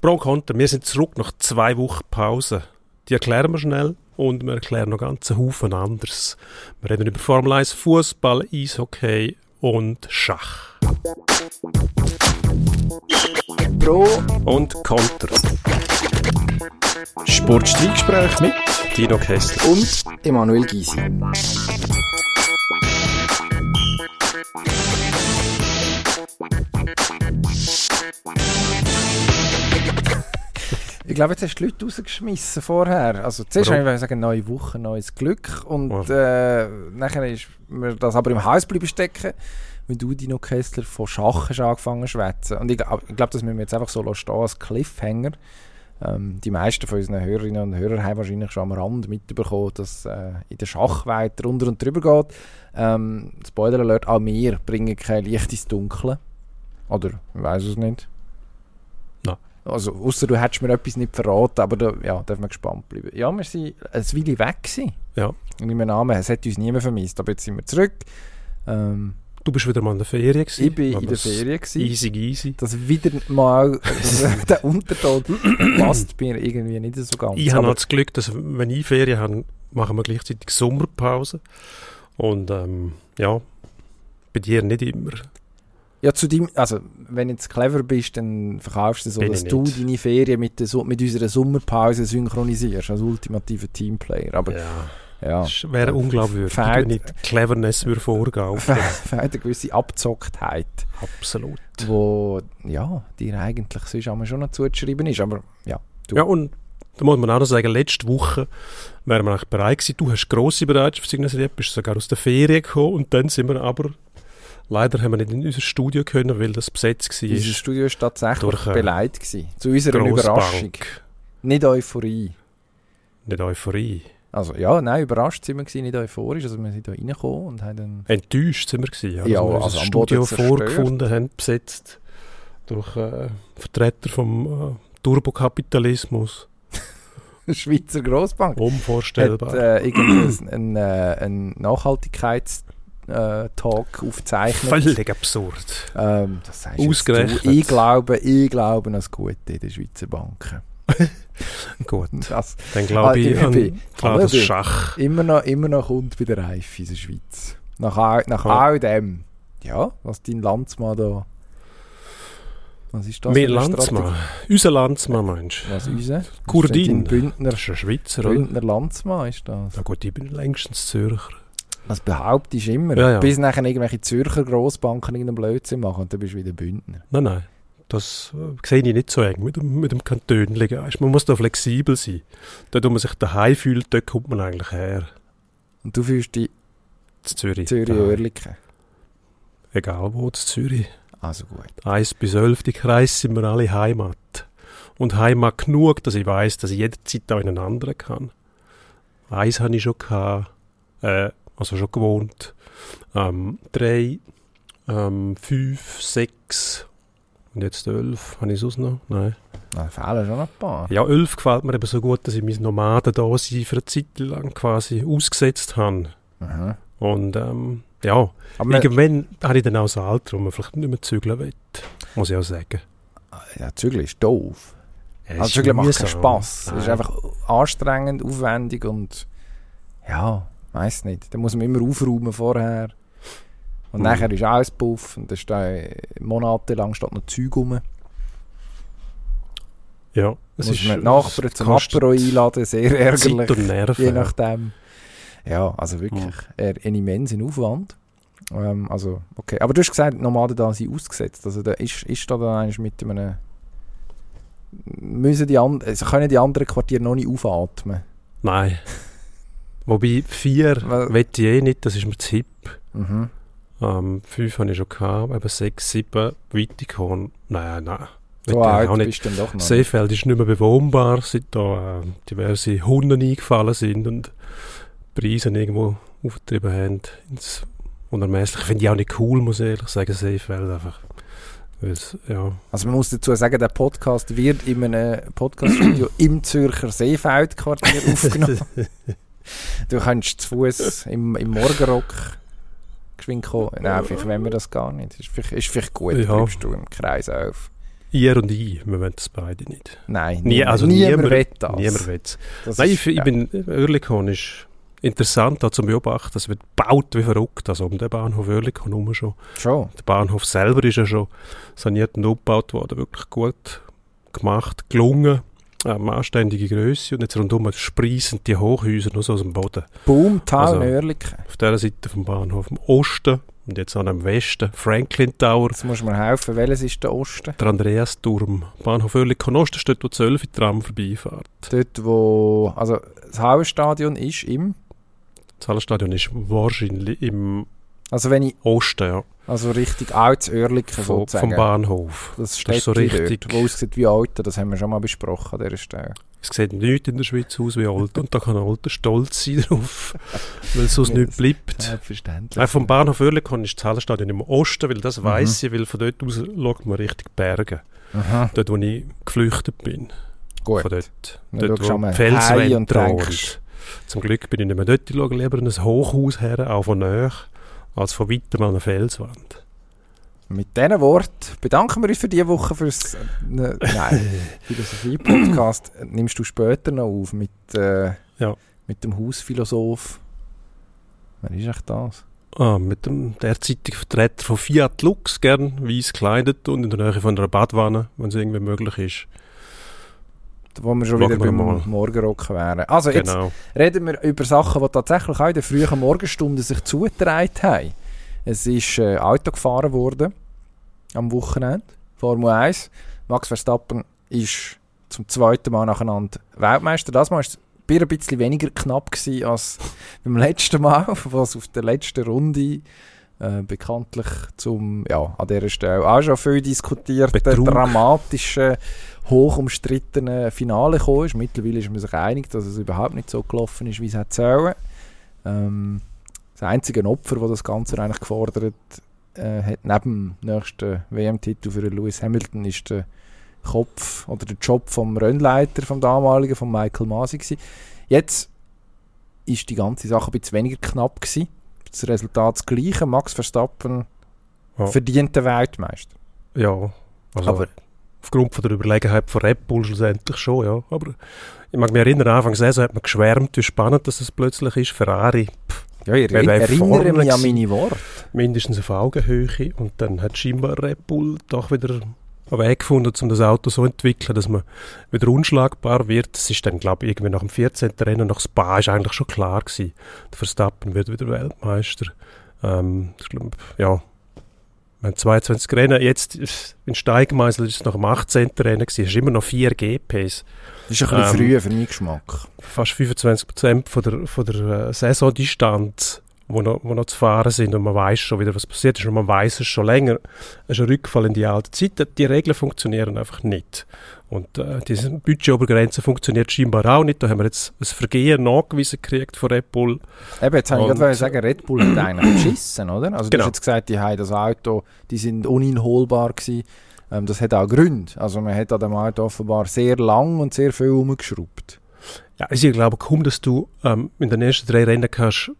Pro und Contra, wir sind zurück nach zwei Wochen Pause. Die erklären wir schnell und wir erklären noch ganz einen Haufen anderes. Wir reden über Formel 1, Fußball, Eishockey und Schach. Pro Und Contra. Sportstreitgespräch mit Tino Kessler. und Emanuel Gysi. Ich glaube, jetzt hast du die Leute rausgeschmissen vorher. Also zuerst habe ich sagen, neue Woche, neues Glück. Und Oh. äh, nachher ist mir das aber im Haus bleiben stecken, weil du, Dino Kessler, von Schach hast angefangen zu schwätzen. Und ich, ich glaube, das müssen wir jetzt einfach so stehen als Cliffhanger. Ähm, die meisten von unseren Hörerinnen und Hörern haben wahrscheinlich schon am Rand mitbekommen, dass äh, in der Schachwelt drunter und drüber geht. Ähm, Spoiler Alert, auch wir bringen kein Licht ins Dunkle. Oder, ich weiß es nicht. Also, außer du hättest mir etwas nicht verraten, aber da ja, dürfen wir gespannt bleiben. Ja, wir sind ein Weile weg gewesen. Ja. Und ich meine, Namen, es hat uns niemand vermisst, aber jetzt sind wir zurück. Ähm, Du bist wieder mal in der Ferien gewesen. ich bin in der Ferien gewesen. Easy, easy. Das wieder mal, der Unterton passt mir irgendwie nicht so ganz. Ich habe noch das Glück, dass wenn ich Ferien habe, machen wir gleichzeitig Sommerpause. Und ähm, ja, bei dir nicht immer. Ja, zu dem, also wenn du jetzt clever bist, dann verkaufst du so, Bin dass du nicht. deine Ferien mit, der, mit unserer Sommerpause synchronisierst, als ultimativer Teamplayer. Aber ja, ja, das wäre unglaubwürdig, Fehlt- wenn ich die Cleverness würde vorgaukeln. für eine gewisse Abzocktheit, Absolut. wo ja, dir eigentlich sonst einmal schon noch zuzuschreiben ist. Aber ja, du. Ja, und da muss man auch noch sagen, letzte Woche wären wir eigentlich bereit gewesen. Du hast grosse Bereitschaft für Signal bist sogar aus der Ferien gekommen und dann sind wir aber, leider haben wir nicht in unser Studio können, weil das besetzt war. unser Studio war tatsächlich äh, beleidigt gewesen. Zu unserer Grossbank. Überraschung. Nicht Euphorie. Nicht Euphorie. Also ja, nein, überrascht sind wir gewesen, nicht euphorisch. Also wir sind da reingekommen und haben dann... Enttäuscht sind wir gewesen, ja, Ja, dass wir also unser Studio vorgefunden haben, besetzt durch äh, Vertreter vom äh, Turbokapitalismus. Schweizer Grossbank. Unvorstellbar. Hat äh, irgendwie einen, äh, einen Nachhaltigkeitstalk aufgezeichnet. Völlig absurd. Ähm, das jetzt Ausgerechnet. Du. Ich glaube, ich glaube an das Gute in den Schweizer Banken. Gut, Das dann glaube ich Ah, an, ich- an das ich- Schach. immer noch, immer noch kommt bei der Reife in der Schweiz. Nach, all- nach Ja. all dem. Ja, was dein Landsmann da... Was ist das? Mehr eine Landsmann. Strategie? Unser Landsmann, meinst du? Was unser? Kurdin. Bündner, Das ist ein Schweizer, oder? Bündner Landsmann ist das. Na gut, ich bin längstens Zürcher. Das behauptest du immer. Ja, ja. Bis nachher irgendwelche Zürcher Grossbanken irgendeinen Blödsinn machen und dann bist du wieder Bündner. Nein, nein. Das äh, sehe ich nicht so eng mit dem, mit dem Kantönlichen. Man muss da flexibel sein. Dort, wo man sich daheim fühlt, dort kommt man eigentlich her. Und du fühlst dich zu Zürich. Zürich daheim. Oerlikon. Egal wo, zu Zürich. Also gut. 1 bis 11, die Kreis sind wir alle Heimat. Und Heimat genug, dass ich weiß, dass ich jederzeit auch in einen anderen kann. Eins habe ich schon gehabt, äh, also schon gewohnt. Ähm, drei, ähm, fünf, sechs und jetzt elf. Habe ich sonst noch? Nein. Da fehlen schon ein paar. Ja, elf gefällt mir eben so gut, dass ich mein Nomaden-Dasein für eine Zeit lang quasi ausgesetzt habe. Mhm. Und ähm, ja, Aber irgendwann habe ich dann auch so Alter, wo man vielleicht nicht mehr zügeln will. Muss ich auch sagen. ja, Zügeln ist doof. Ja, Also Zügeln macht keinen Spass. Es ist einfach anstrengend, aufwendig und ja, weiß nicht. Da muss man immer aufräumen vorher. Und Mhm. nachher ist alles Puff und da steht monatelang steht noch Zeug rum. Ja, es muss ist man die Nachbarn zum Apero einladen, sehr ärgerlich. Zeit und Nerven. Je nachdem. Ja, also wirklich äh, ein immensen Aufwand. Ähm, also, okay. Aber du hast gesagt, Nomaden da sind ausgesetzt. Also da ist, ist da dann eigentlich mit einem... Müssen die and also können die anderen Quartiere noch nicht aufatmen? Nein. Wobei, vier will ich eh nicht, das ist mir zu hip. Mhm. Ähm, fünf habe ich schon gehabt, aber sechs, sieben weitergekommen. Nein, nein. So alt auch nicht. bist doch noch. Seefeld ist nicht mehr bewohnbar, seit da äh, diverse Hunde eingefallen sind und Preise irgendwo aufgetrieben haben ins Unermessliche. Finde ich auch nicht cool, muss ich ehrlich sagen, Seefeld einfach. Ja, Also man muss dazu sagen, der Podcast wird in einem Podcaststudio im Zürcher Seefeldquartier aufgenommen. Du kannst zu Fuß im, im Morgenrock geschwind kommen. Nein, vielleicht wollen wir das gar nicht. Ist vielleicht, ist vielleicht gut, Ja. bleibst du im Kreis auf. ihr und ich, wir wollen das beide nicht. Nein, Nie, also niemand niemand, will das. Niemand will es. Das Nein, ist- ich, ja. bin, Oerlikon ist interessant da zum Beobachten. Es wird gebaut wie verrückt, also um den Bahnhof Oerlikon herum schon. Schon. Der Bahnhof selber ist ja schon saniert und umgebaut worden, wirklich gut gemacht, gelungen, ähm, anständige Größe und jetzt rundum sprießen die Hochhäuser nur so aus dem Boden. Boomtown Also-. Auf dieser Seite vom Bahnhof im Osten und jetzt auch im Westen Franklin Tower, Jetzt musst du mir helfen, welches ist der Osten? der Andreasturm. Bahnhof Oerlikon Osten steht, wo die 12 Tram vorbeifährt. Dort, wo, also das Hauenstadion ist im, Das Hallenstadion ist wahrscheinlich im also wenn ich, Osten, ja, also Richtung Alts Oerlikon sozusagen. vom Bahnhof. Das ist steht so dort, richtig- wo aussieht wie Alten, das haben wir schon mal besprochen an dieser Stelle. Es sieht nichts in der Schweiz aus wie Olten und da kann Olten stolz sein drauf, weil sonst Ja, nichts bleibt. Selbstverständlich. Äh, vom Bahnhof Oerlikon ist das Hallenstadion im Osten, weil das Mhm. weiss ich, weil von dort aus schaut man Richtung Berge. Aha, Dort, wo ich geflüchtet bin. gut. Von dort. Dann dort, wo die Felswände und Zum Glück bin ich nicht mehr dort. Ich schaue lieber in ein Hochhaus her, auch von näher, als von weitem an eine Felswand. Mit diesen Worten bedanken wir uns für diese Woche fürs äh, ne, nein, Philosophie-Podcast. Nimmst du später noch auf mit, äh, Ja. mit dem Hausphilosoph. Wer ist echt das? Ah, mit dem derzeitigen Vertreter von Fiat Lux, gern weiß gekleidet und in der Nähe von einer Badwanne, wenn es irgendwie möglich ist. Wo wir schon Schauen wieder wir beim mal. Morgenrocken wären. Also jetzt Genau. reden wir über Sachen, die tatsächlich auch in den frühen Morgenstunden sich zugetragen haben. Es ist äh, Auto gefahren worden am Wochenende, Formel 1. Max Verstappen ist zum zweiten Mal nacheinander Weltmeister. Das Mal war es ein bisschen weniger knapp gewesen als beim letzten Mal, was auf der letzten Runde äh, bekanntlich zum, ja, an dieser Stelle auch schon viel diskutierten, dramatischen, hoch umstrittenen Finale gekommen ist. Mittlerweile ist man sich einig, dass es überhaupt nicht so gelaufen ist, wie es hätte sollen. Ähm, das einzige Opfer, das das Ganze eigentlich gefordert äh, hat, neben dem nächsten WM-Titel für Lewis Hamilton, ist der Kopf oder der Job vom Rennleiter, vom damaligen, von Michael Masi gewesen. Jetzt ist die ganze Sache ein bisschen weniger knapp gewesen. Das Resultat das gleiche. Max Verstappen Ja. verdient den Weltmeister. Ja, also Aber- aufgrund von der Überlegenheit von Red Bull schlussendlich schon, ja. Aber ich mag mich erinnern, Anfang der Saison hat man geschwärmt, wie spannend das es plötzlich ist. Ferrari Ja, ich wäre erinnere mich an meine Worte. mindestens auf Augenhöhe und dann hat scheinbar Red Bull doch wieder einen Weg gefunden, um das Auto so zu entwickeln, dass man wieder unschlagbar wird. Das ist dann, glaube ich, irgendwie nach dem 14. Rennen nach Spa ist eigentlich schon klar gewesen. Der Verstappen wird wieder Weltmeister. Ähm, ich glaube, ja, haben 22 Rennen. Jetzt ist- in Steigmeisel ist es nach dem 18. Rennen gewesen. Es ist immer noch 4 GPs. Das ist ein bisschen Ähm, früh für meinen Geschmack. Fast 25 Prozent von der, von der äh, Saisondistanz, wo noch, wo noch zu fahren sind und man weiß schon wieder, was passiert ist und man weiß es schon länger. Es ist ein Rückfall in die alte Zeit. Die Regeln funktionieren einfach nicht. Und äh, diese Budgetobergrenze funktioniert scheinbar auch nicht. Da haben wir jetzt ein Vergehen nachgewiesen gekriegt von Red Bull. Eben, jetzt habe ich gerade sagen, Red Bull hat eigentlich beschissen, oder? Also du Genau. hast jetzt gesagt, die haben das Auto, die sind uninholbar gewesen. Ähm, das hat auch Gründe. Also man hat an dem Auto offenbar sehr lang und sehr viel umgeschraubt. Ja, also ich glaube kaum, dass du ähm, in den ersten drei Rennen kannst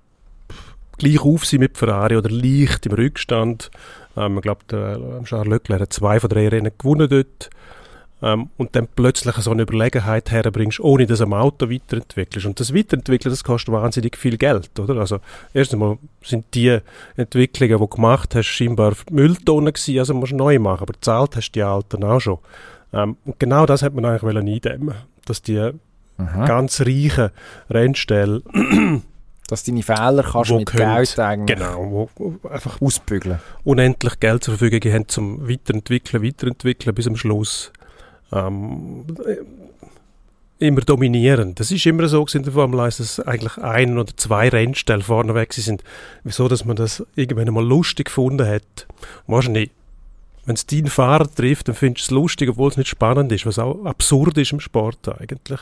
gleich auf sein mit Ferrari oder leicht im Rückstand. Ähm, ich glaube, der äh, Charles Leclerc hat zwei von drei Rennen gewonnen dort. Ähm, und dann plötzlich so eine Überlegenheit herbringst, ohne dass du am Auto weiterentwickelst. Und das Weiterentwickeln, das kostet wahnsinnig viel Geld, oder? Also, erst einmal sind die Entwicklungen, die du gemacht hast, scheinbar Mülltonnen gewesen, also musst du neu machen. Aber gezahlt hast die alten auch schon. Ähm, und genau das hat man eigentlich eindämmen. Dass die Mhm. ganz reichen Rennstelle, Dass deine Fehler kannst Wo mit könnt- Geld eigentlich genau, wo einfach ausbügeln. unendlich Geld zur Verfügung haben zum Weiterentwickeln, Weiterentwickeln bis am Schluss ähm, äh, immer dominieren. Das ist immer so in der Formel 1, dass eigentlich ein oder zwei Rennstellen vorneweg sind. Wieso, dass man das irgendwann einmal lustig gefunden hat. Wahrscheinlich, wenn es deinen Fahrer trifft, dann findest du es lustig, obwohl es nicht spannend ist, was auch absurd ist im Sport eigentlich.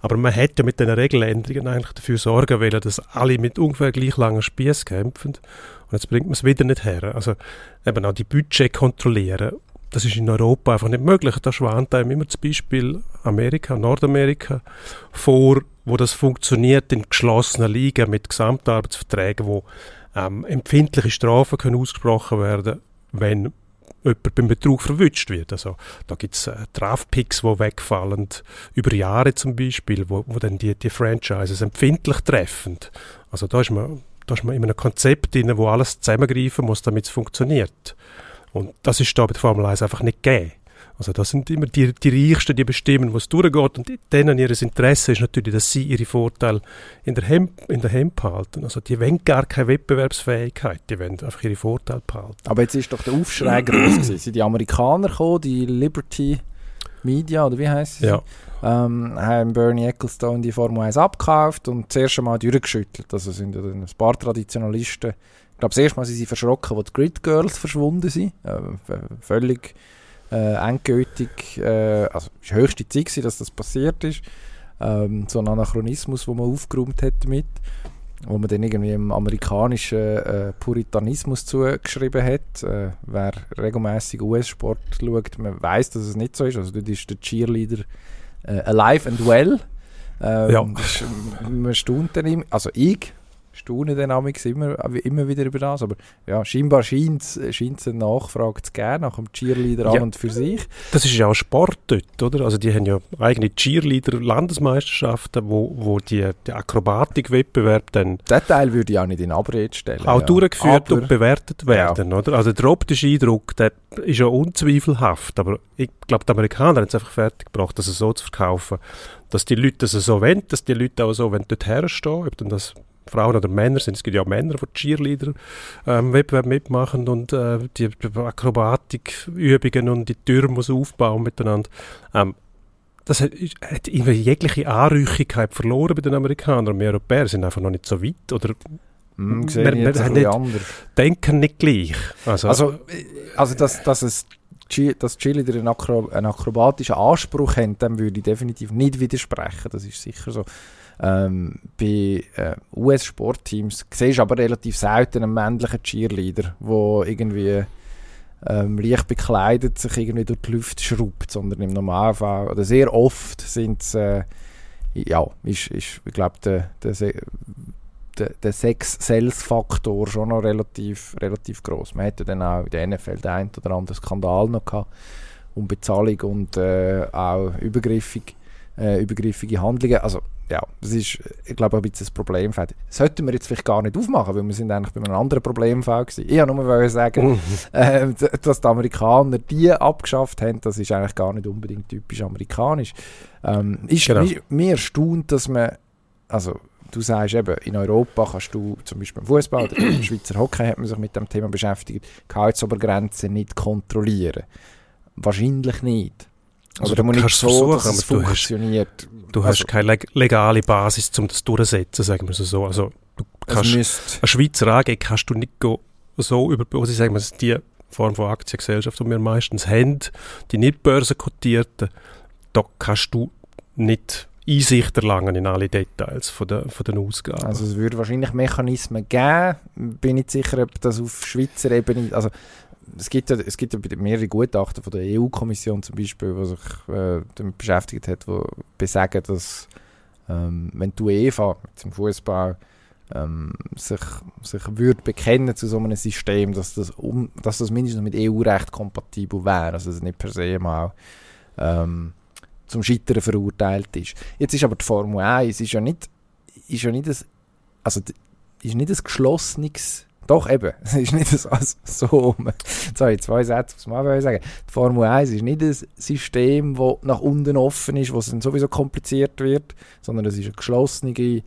Aber man hätte ja mit den Regeländerungen eigentlich dafür sorgen wollen, dass alle mit ungefähr gleich langen Spieß kämpfen. Und jetzt bringt man es wieder nicht her. Also eben auch die Budget kontrollieren, das ist in Europa einfach nicht möglich. Da schwant einem immer zum Beispiel Amerika, Nordamerika vor, wo das funktioniert in geschlossenen Ligen mit Gesamtarbeitsverträgen, wo ähm, empfindliche Strafen können ausgesprochen werden, wenn jemand beim Betrug verwünscht wird. Also da gibt es äh, Draftpicks, die wegfallen, über Jahre zum Beispiel, wo, wo dann die, die Franchises empfindlich treffen. Also da ist man, da ist man in einem Konzept drin, wo alles zusammengreifen muss, damit es funktioniert. Und das ist da bei der Formel 1 einfach nicht gegeben. Also das sind immer die, die Reichsten, die bestimmen, wo es durchgeht und denen ihr Interesse ist natürlich, dass sie ihre Vorteile in der Hemd, in der Hemd behalten. Also die wollen gar keine Wettbewerbsfähigkeit, die wollen einfach ihre Vorteile behalten. Aber jetzt ist doch der Aufschrei groß gewesen. Sind die Amerikaner gekommen, die Liberty Media, oder wie heisst es? Ja. Ähm, haben Bernie Ecclestone die Formel 1 abgekauft und zuerst einmal durchgeschüttelt. Also sind ja ein paar Traditionalisten ich glaube, das erste Mal sind sie verschrocken, als die Grid Girls verschwunden sind. Äh, völlig äh, endgültig, äh, also es war höchste Zeit, gewesen, dass das passiert ist. Ähm, so ein Anachronismus, wo man aufgeräumt hat damit, wo man dann irgendwie im amerikanischen äh, Puritanismus zugeschrieben hat. Äh, wer regelmäßig US-Sport schaut, man weiß, dass es nicht so ist. Also dort ist der Cheerleader äh, alive and well. Ähm, Ja. ist- Man staunt dann immer, also ich staune dann immer, immer wieder über das, aber ja, scheinbar scheint es eine Nachfrage zu geben nach dem Cheerleader an Ja. und für sich. Das ist ja auch Sport dort, oder? Also die haben ja eigene Cheerleader-Landesmeisterschaften, wo, wo die, die Akrobatikwettbewerb dann Den Teil würde ich auch nicht in Abrede stellen. auch ja. durchgeführt aber, und bewertet werden, oder? Also der optische Eindruck, der ist ja unzweifelhaft, aber ich glaube, die Amerikaner haben es einfach fertiggebracht, das so zu verkaufen, dass die Leute das so wollen, dass die Leute auch so wollen dort herstehen, ob dann das Frauen oder Männer sind. Es gibt ja auch Männer, die Cheerleader-Wettbewerb mitmachen und äh, die, Akrobatikübungen und die Türme muss aufbauen miteinander. Ähm, das hat, hat irgendwie jegliche Anrüchigkeit verloren bei den Amerikanern. Wir Europäer sind einfach noch nicht so weit oder sehe Wir- wir anders. denken nicht gleich. Also, Also, also dass, dass es dass Cheerleader einen, Akro einen akrobatischen Anspruch haben, dem würde ich definitiv nicht widersprechen. Das ist sicher so. Ähm, bei äh, US-Sportteams siehst du aber relativ selten einen männlichen Cheerleader, der irgendwie ähm, leicht bekleidet sich irgendwie durch die Luft schraubt, sondern im Normalfall, oder sehr oft sind es, äh, ja, ist, ist ich glaube, der, der, der, Sex-Sales-Faktor schon noch relativ, relativ groß. Man hätte dann auch in der NFL den einen oder anderen Skandal noch gehabt um Bezahlung und äh, auch übergriffig, äh, übergriffige Handlungen. Also ja, das ist, ich glaube, ein bisschen das Problemfeld. Sollten wir jetzt vielleicht gar nicht aufmachen, weil wir sind eigentlich bei einem anderen Problemfeld gewesen. Ich wollte nur sagen, Mhm. äh, dass die Amerikaner die abgeschafft haben, das ist eigentlich gar nicht unbedingt typisch amerikanisch. Ähm, ist Genau. mi- mir erstaunt, dass man, also du sagst eben, in Europa kannst du zum Beispiel im Fußball oder im Schweizer Hockey hat man sich mit dem Thema beschäftigt, Gehaltsobergrenzen nicht kontrollieren. Wahrscheinlich nicht. Also Oder du man nicht so, dass es aber du hast- funktioniert. Du Also- hast keine leg legale Basis, um das durchzusetzen, sagen wir es so. Also du kannst, eine Schweizer AG kannst du nicht so über, also sagen wir es, die Form von Aktiengesellschaft, die wir meistens haben, die nicht börsenkotierten, da kannst du nicht Einsicht erlangen in alle Details von, der, von den Ausgaben. Also es würde wahrscheinlich Mechanismen geben. Bin nicht sicher, ob das auf Schweizer Ebene, also es gibt ja, es gibt ja mehrere Gutachten von der EU-Kommission zum Beispiel, die sich äh, damit beschäftigt hat, die besagen, dass ähm, wenn die UEFA zum Fußball ähm, sich, sich würde bekennen zu so einem System, dass das, um, dass das mindestens mit EU-Recht kompatibel wäre, also dass es nicht per se mal ähm, zum Scheitern verurteilt ist. Jetzt ist aber die Formel 1 ist ja nicht, ist ja nicht ein, also ist nicht ein geschlossenes, doch eben, es ist nicht also so, sorry, zwei Sätze muss man auch sagen. Die Formel 1 ist nicht ein System, das nach unten offen ist, wo es dann sowieso kompliziert wird, sondern es ist eine geschlossene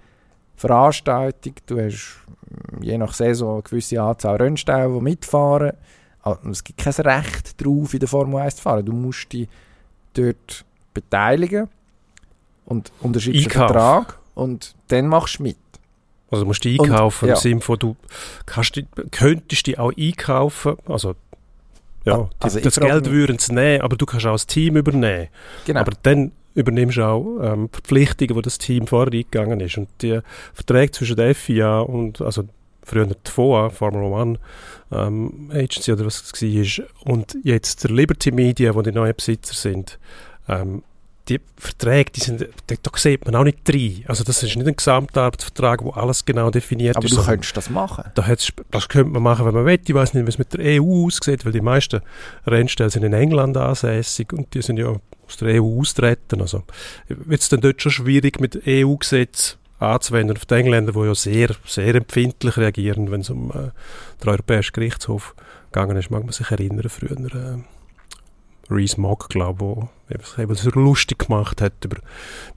Veranstaltung. Du hast mm, je nach Saison eine gewisse Anzahl Rennställe, die mitfahren. Ah, Es gibt kein Recht darauf, in der Formel 1 zu fahren. Du musst dich dort beteiligen und unterschreibst einen. Vertrag und dann machst du mit. Also du musst die Und- einkaufen ja. im Sinne von, du kannst, könntest die auch einkaufen, also ja, Ah, also das Geld würden sie nehmen, aber du kannst auch das Team übernehmen. Genau. Aber dann übernimmst du auch ähm, Verpflichtungen, die das Team vorher eingegangen ist. Und die Verträge zwischen der FIA und, also früher die FOA, Formula One ähm, Agency oder was es war, und jetzt der Liberty Media, wo die neuen Besitzer sind, ähm, die Verträge, die sind, da, da sieht man auch nicht rein. Also das ist nicht ein Gesamtarbeitsvertrag, wo alles genau definiert Aber ist. du sondern könntest das machen. da das könnte man machen, wenn man will. Ich weiß nicht, wie es mit der EU aussieht, weil die meisten Rennstellen sind in England ansässig und die sind ja aus der EU austreten. Also wird es dann dort schon schwierig mit EU-Gesetz anzuwenden auf die Engländer, die ja sehr, sehr empfindlich reagieren, wenn es um äh, den Europäischen Gerichtshof gegangen ist. Mag man sich erinnern, früher äh, Rees Mogg, glaube ich, der so lustig gemacht hat über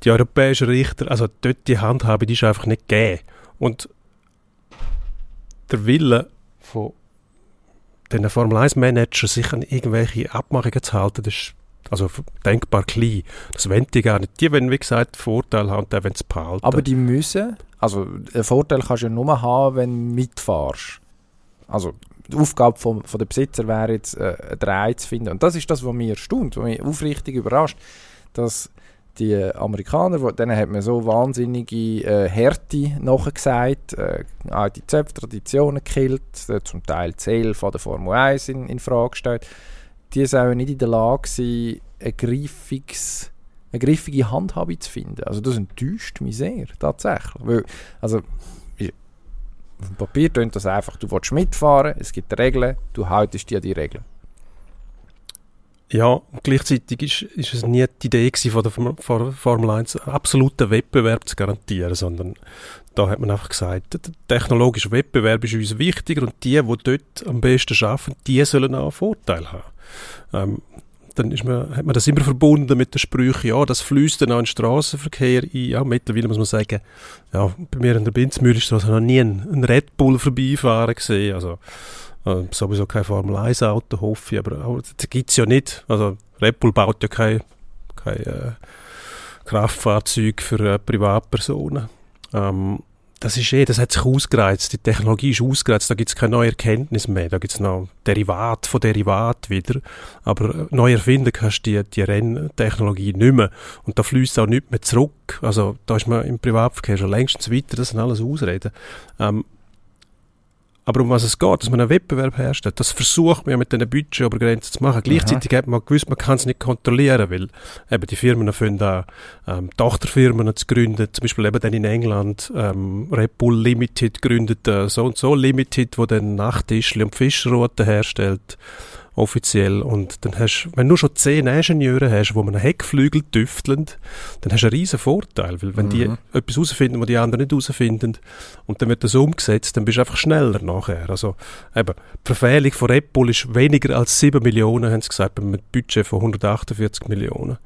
die europäischen Richter. Also dort die Handhabe, die ist einfach nicht gegeben. Und der Wille von den Formel 1 Manager, sich an irgendwelche Abmachungen zu halten, das ist also denkbar klein. Das wollen die gar nicht. Die wollen, wie gesagt, Vorteil haben, wollen es behalten. Aber die müssen, also einen Vorteil kannst du ja nur haben, wenn du mitfahrst. Also die Aufgabe vom, von der Besitzer wäre jetzt, äh, einen Dreh zu finden. Und das ist das, was mich erstaunt, was mich aufrichtig überrascht, dass die Amerikaner, wo- denen hat man so wahnsinnige äh, Härte nachgesagt, äh, alte Zöpfe, Traditionen gekillt, äh, zum Teil die Seele von der Formel 1 in, in Frage gestellt. Die sollen nicht in der Lage sein, eine griffige Handhabe zu finden. Also das enttäuscht mich sehr, tatsächlich. Weil, also, auf dem Papier tönt das einfach, du willst mitfahren, es gibt Regeln, du haltest dir die Regeln. Ja, gleichzeitig ist, ist es nie die Idee von der Form- Form- Formel 1 einen absoluten Wettbewerb zu garantieren, sondern da hat man einfach gesagt, der technologische Wettbewerb ist uns wichtiger und die, die dort am besten arbeiten, die sollen auch einen Vorteil haben. Ähm, dann ist man, hat man das immer verbunden mit den Sprüchen, ja, das fließt dann auch in den Straßenverkehr ein. Ja, mittlerweile muss man sagen, ja, bei mir in der Binzmühlenstraße habe ich noch nie einen, einen Red Bull vorbeifahren gesehen, also äh, sowieso kein Formel-1-Auto, hoffe ich, aber auch, das gibt es ja nicht. Also Red Bull baut ja kein, kein äh, Kraftfahrzeug für äh, Privatpersonen. Ähm, das ist eh, das hat sich ausgereizt, die Technologie ist ausgereizt, da gibt es keine neue Erkenntnis mehr, da gibt es noch Derivat von Derivat wieder, aber äh, neu erfinden kannst du die, die Renntechnologie nicht mehr. Und da fließt auch nicht mehr zurück, also da ist man im Privatverkehr schon längstens weiter, das sind alles Ausreden. Ähm, aber um was es geht, dass man einen Wettbewerb herstellt, das versucht man ja mit diesen Budgetobergrenzen zu machen. Gleichzeitig hat man gewusst, man kann es nicht kontrollieren, weil eben die Firmen fangen an, ähm, Tochterfirmen zu gründen, zum Beispiel eben dann in England ähm, Red Bull Limited gründet äh, so und so Limited, wo dann Nachttischli und Fischrouten herstellt, offiziell. Und dann hast wenn du schon zehn Ingenieure hast, wo man einen Heckflügel tüfteln, dann hast du einen riesen Vorteil, weil wenn die Mhm. etwas herausfinden, was die anderen nicht herausfinden, und dann wird das umgesetzt, dann bist du einfach schneller nachher. Also eben, die Verfehlung von Bull ist weniger als 7 Millionen, haben sie gesagt, mit einem Budget von 148 Millionen.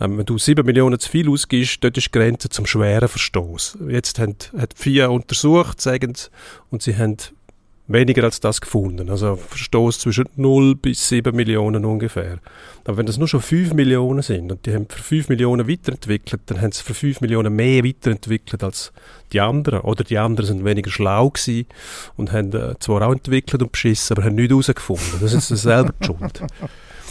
Ähm, wenn du 7 Millionen zu viel ausgibst, dort ist die Grenze zum schweren Verstoß. Jetzt haben, hat die FIA untersucht, sagen sie, und sie haben weniger als das gefunden. Also Verstoß zwischen 0 bis 7 Millionen ungefähr. Aber wenn das nur schon 5 Millionen sind und die haben für 5 Millionen weiterentwickelt, dann haben sie für 5 Millionen mehr weiterentwickelt als die anderen. Oder die anderen sind weniger schlau gewesen und haben äh, zwar auch entwickelt und beschissen, aber haben nichts herausgefunden. Das ist selber die Schuld.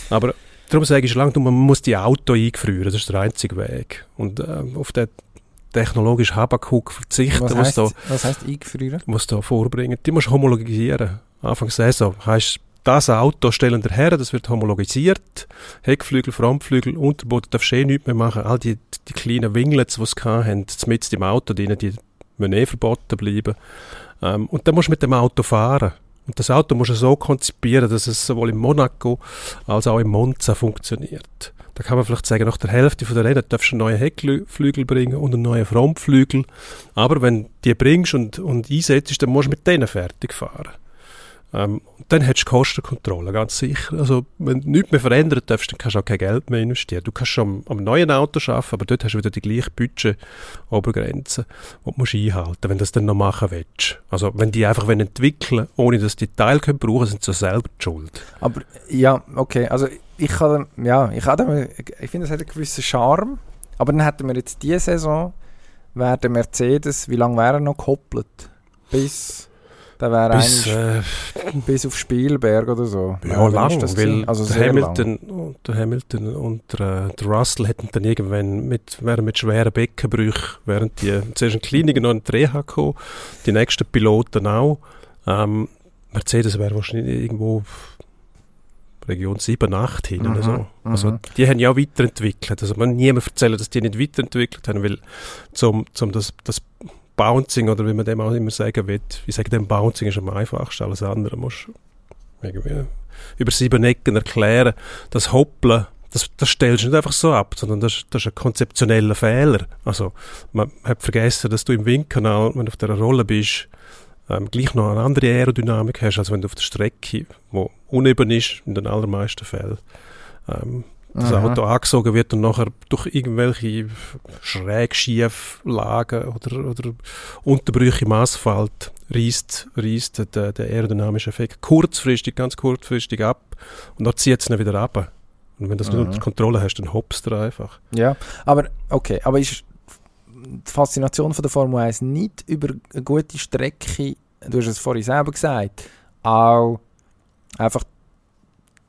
Aber darum sage ich schon lange, man muss die Auto eingefrieren, das ist der einzige Weg. Und äh, auf den technologischen Habakuk verzichten, Was heisst, da was heisst eingefrieren? was da vorbringen. Die musst du homologisieren. Anfang Saison heisst, das Auto stellen wir her, das wird homologisiert. Heckflügel, Frontflügel, Unterboden darfst du eh nichts mehr machen. All die, die kleinen Winglets, die sie hatten, mit im Auto drin, die müssen eh verboten bleiben. Ähm, und dann musst du mit dem Auto fahren. Und das Auto musst du so konzipieren, dass es sowohl in Monaco als auch in Monza funktioniert. Da kann man vielleicht sagen, nach der Hälfte von der Rennen darfst du einen neuen Heckflügel bringen und einen neuen Frontflügel. Aber wenn du die bringst und, und einsetzt, dann musst du mit denen fertig fahren. Ähm, dann hättest du Kostenkontrolle, ganz sicher. Also, wenn du nichts mehr verändern darfst, dann kannst du auch kein Geld mehr investieren. Du kannst schon am, am neuen Auto arbeiten, aber dort hast du wieder die gleiche Budget-Obergrenze, die du musst einhalten wenn du das dann noch machen willst. Also, wenn die einfach entwickeln ohne dass die Teile können brauchen, sind sie selber die schuld. Aber ja, okay, also ich kann, ja, ich, kann ich finde, es hat einen gewissen Charme, aber dann hätten wir jetzt diese Saison, wäre der Mercedes, wie lange wäre er noch gekoppelt? Bis, der wäre Bis, äh, bis auf Spielberg oder so. Ja, wann lang, das weil also der, Hamilton, und der Hamilton und der, der Russell hätten dann irgendwann mit, wären mit schweren Beckenbrüchen, während die zuerst ein Kliniker noch in die Reha gekommen, die nächsten Piloten auch. Ähm, Mercedes wäre wahrscheinlich irgendwo Region 7, 8 hin Mhm, oder so. mhm. Also die haben ja auch weiterentwickelt. Also man niemand erzählen, dass die nicht weiterentwickelt haben, weil zum, zum das, das Bouncing oder wie man dem auch immer sagen will, ich sage dem Bouncing ist am einfachsten, alles andere musst du irgendwie über sieben Ecken erklären. Das Hoppeln, das, das stellst du nicht einfach so ab, sondern das, das ist ein konzeptioneller Fehler. Also man hat vergessen, dass du im Windkanal, wenn du auf der Rolle bist, ähm, gleich noch eine andere Aerodynamik hast, als wenn du auf der Strecke, wo uneben ist, in den allermeisten Fällen, ähm, das Mhm. Auto angesogen wird und nachher durch irgendwelche schräg schief Lagen oder, oder Unterbrüche im Asphalt reißt, reißt der, der aerodynamische Effekt kurzfristig, ganz kurzfristig ab und dann zieht es ihn wieder ab. Und wenn du das nicht unter Kontrolle hast, dann hoppst du einfach. Ja, aber okay, aber ist die Faszination von der Formel 1 nicht über eine gute Strecke, du hast es vorhin selber gesagt, auch einfach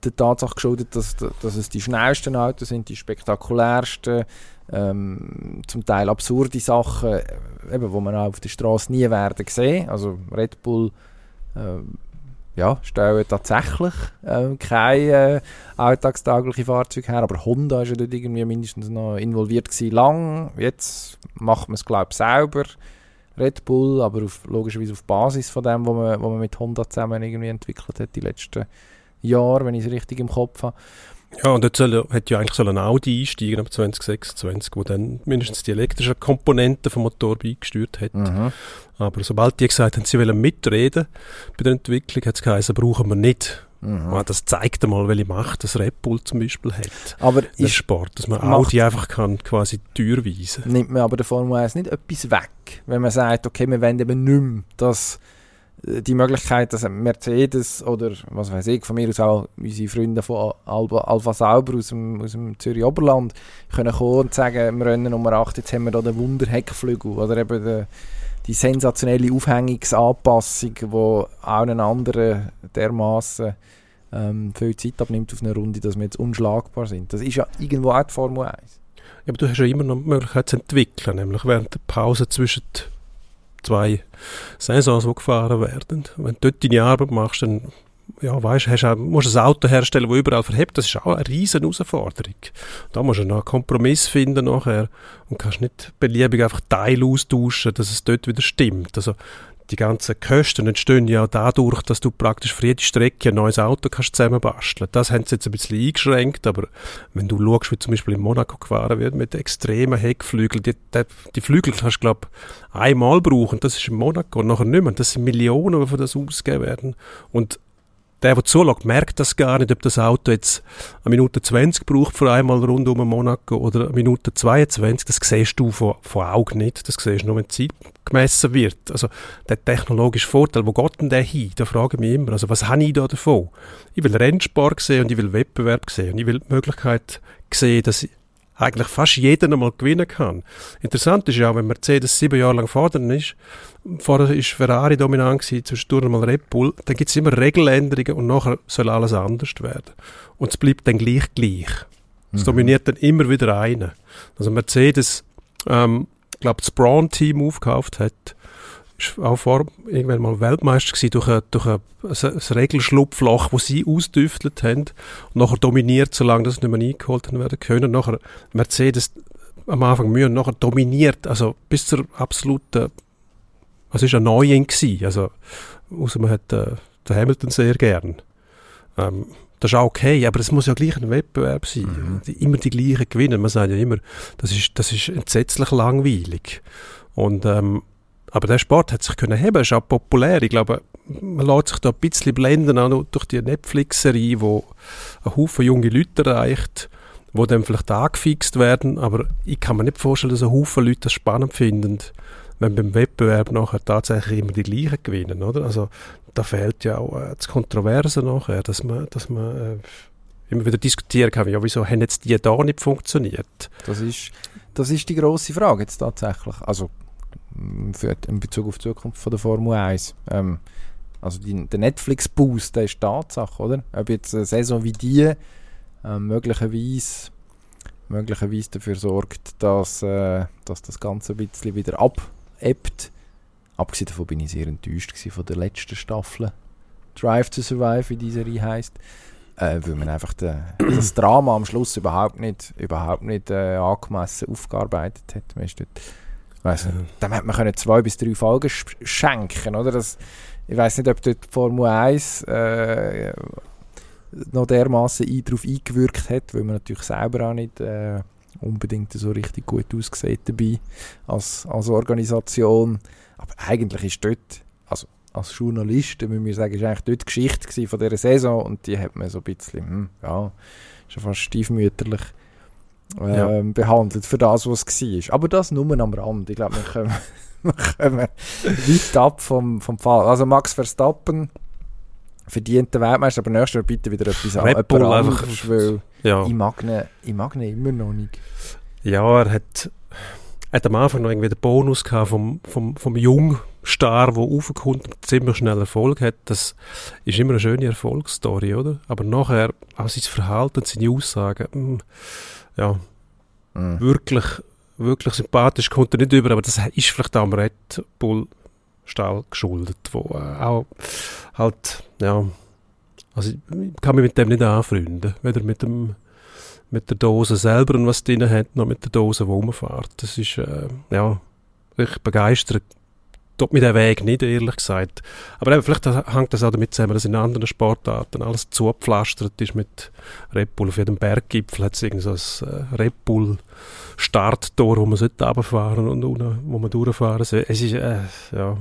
der Tatsache geschuldet, dass, dass es die schnellsten Autos sind, die spektakulärsten, ähm, zum Teil absurde Sachen, äh, eben, wo man auch auf der Straße nie werden sehen. Also Red Bull ähm, ja, stellen tatsächlich ähm, keine äh, alltagstaugliche Fahrzeuge her, aber Honda ist ja dort irgendwie mindestens noch involviert gewesen. Lang, jetzt macht man es glaube ich selber, Red Bull, aber auf, logischerweise auf Basis von dem, was man, man mit Honda zusammen irgendwie entwickelt hat die letzten Jahre, wenn ich es richtig im Kopf habe. Ja, und dort soll, hat ja eigentlich soll ein Audi einsteigen ab 2026, wo dann mindestens die elektrischen Komponenten vom Motor beigesteuert hat. Mhm. Aber sobald die gesagt haben, sie wollen mitreden bei der Entwicklung, hat es geheißen, brauchen wir nicht. Mhm. Ah, das zeigt einmal, welche Macht das Red Bull zum Beispiel hat. Aber Der ist, Sport, dass man Audi einfach kann quasi Tür weisen. nimmt man aber der Formel 1 nicht etwas weg, wenn man sagt, okay, wir wollen eben nicht mehr, dass äh, die Möglichkeit, dass Mercedes oder was weiß ich, von mir aus auch unsere Freunde von Alba, Alpha Sauber aus dem, aus dem Zürich Oberland können kommen und sagen, im Rennen Nummer 8, jetzt haben wir da den Wunderheckflügel oder eben den, die sensationelle Aufhängungsanpassung, die auch einen anderen dermaßen ähm, viel Zeit abnimmt auf eine Runde, dass wir jetzt unschlagbar sind. Das ist ja irgendwo auch die Formel 1. Ja, aber du hast ja immer noch die Möglichkeit zu entwickeln, nämlich während der Pause zwischen die zwei Saisons, die gefahren werden. Wenn du dort deine Arbeit machst, dann ja, weißt, hast auch, musst ein Auto herstellen, das überall verhebt. Das ist auch eine riesen Herausforderung. Da musst du noch einen Kompromiss finden nachher und kannst nicht beliebig einfach Teile austauschen, dass es dort wieder stimmt. Also die ganzen Kosten entstehen ja dadurch, dass du praktisch für jede Strecke ein neues Auto kannst zusammenbasteln. Das haben sie jetzt ein bisschen eingeschränkt, aber wenn du schaust, wie zum Beispiel in Monaco gefahren wird, mit extremen Heckflügeln, die, die, die Flügel kannst du, glaube einmal brauchen, das ist in Monaco, und nachher nicht mehr. Das sind Millionen, die für das ausgegeben werden. Und der, der zuschaut, merkt das gar nicht, ob das Auto jetzt eine Minute 20 braucht für einmal rund um Monaco oder eine Minute 22. Das siehst du von, von Augen nicht. Das siehst du nur, wenn die Zeit gemessen wird. Also der technologische Vorteil, wo geht denn der hin? Da frage ich mich immer. Also was habe ich da davon? Ich will Rennsport sehen und ich will Wettbewerb sehen. Und ich will die Möglichkeit sehen, dass ich eigentlich fast jeder einmal gewinnen kann. Interessant ist ja, wenn Mercedes sieben Jahre lang vorne ist, vorher ist Ferrari dominant gewesen, zwischendurch mal Red Bull, dann gibt es immer Regeländerungen und nachher soll alles anders werden. Und es bleibt dann gleich gleich. Es dominiert dann immer wieder einer. Also Mercedes, ähm, ich glaube, das Braun-Team aufgekauft hat, ist auch vor irgendwann mal Weltmeister gewesen durch ein, durch ein, ein, ein Regelschlupfloch, das sie ausdüftelt haben und nachher dominiert, solange das nicht mehr eingeholt werden können. Nachher Mercedes am Anfang Mühe und nachher dominiert, also bis zur absoluten, es ist ein Neuling gewesen, also außer man hat äh, den Hamilton sehr gern. Ähm, das ist auch okay, aber es muss ja gleich ein Wettbewerb sein. Mhm. Die, immer die gleichen gewinnen. Man sagt ja immer, das ist, das ist entsetzlich langweilig. Und, ähm, aber der Sport hat sich können heben, ist auch populär. Ich glaube, man lässt sich da ein bisschen blenden auch durch die Netflix-Serie, wo ein Haufen junge Leute erreicht, wo dann vielleicht angefixt werden. Aber ich kann mir nicht vorstellen, dass ein Haufen Leute das spannend finden, wenn beim Wettbewerb nachher tatsächlich immer die gleichen gewinnen, oder? Also da fehlt ja auch äh, das Kontroverse nachher, dass man, dass man äh, immer wieder diskutieren kann, ja, wieso haben jetzt die da nicht funktioniert? Das ist, das ist die grosse Frage jetzt tatsächlich. Also für, in Bezug auf die Zukunft von der Formel 1. Ähm, also die, der Netflix-Boost, der ist Tatsache, oder? Ob jetzt eine Saison wie die ähm, möglicherweise, möglicherweise dafür sorgt, dass, äh, dass das Ganze ein bisschen wieder abebbt. Abgesehen davon bin ich sehr enttäuscht von der letzten Staffel. Drive to Survive, wie diese Serie heisst. äh, weil man einfach de, das Drama am Schluss überhaupt nicht, überhaupt nicht äh, angemessen aufgearbeitet hat. Man ist dort, weiss nicht, Dem hätte man können zwei bis drei Folgen sch schenken oder? Das, ich weiß nicht, ob dort Formel 1 äh, noch dermaßen darauf eingewirkt hat, weil man natürlich selber auch nicht äh, unbedingt so richtig gut aussieht dabei als, als Organisation. Aber eigentlich ist dort, also als Journalist, müssen wir sagen, ist eigentlich dort die Geschichte von dieser Saison und die hat man so ein bisschen, hm, ja, schon fast stiefmütterlich äh, ja. Ähm, behandelt für das, was es war. Aber das nur am Rand. Ich glaube, wir kommen, wir kommen weit ab vom, vom Fall. Also Max Verstappen verdient der Weltmeister, aber nächstes Jahr bitte wieder etwas Red Bull einfach, weil ja. ich, mag ihn, ich mag ihn immer noch nicht. Ja, er hat, hat am Anfang noch irgendwie den Bonus gehabt vom, vom, vom Jungstar, der aufkommt und ziemlich schnell Erfolg hat. Das ist immer eine schöne Erfolgsstory, oder? Aber nachher, auch sein Verhalten, seine Aussagen, mh, mm, ja, mhm. wirklich, wirklich sympathisch. Kommt er nicht über, aber das ist vielleicht am Red Bull Stall geschuldet, wo äh, auch halt, ja, also ich kann mich mit dem nicht anfreunden, weder mit dem mit der Dose selber und was drin hat, noch mit der Dose, die rumfährt. Das ist, äh, ja, ich begeistert tut mir der Weg nicht, ehrlich gesagt. Aber eben, vielleicht hängt das auch damit zusammen, dass in anderen Sportarten alles zugepflastert ist mit Red Bull. Auf jedem Berggipfel hat es irgend so ein äh, Red Bull Starttor, wo man runterfahren und wo man durchfahren sollte. Es ist, äh, ja,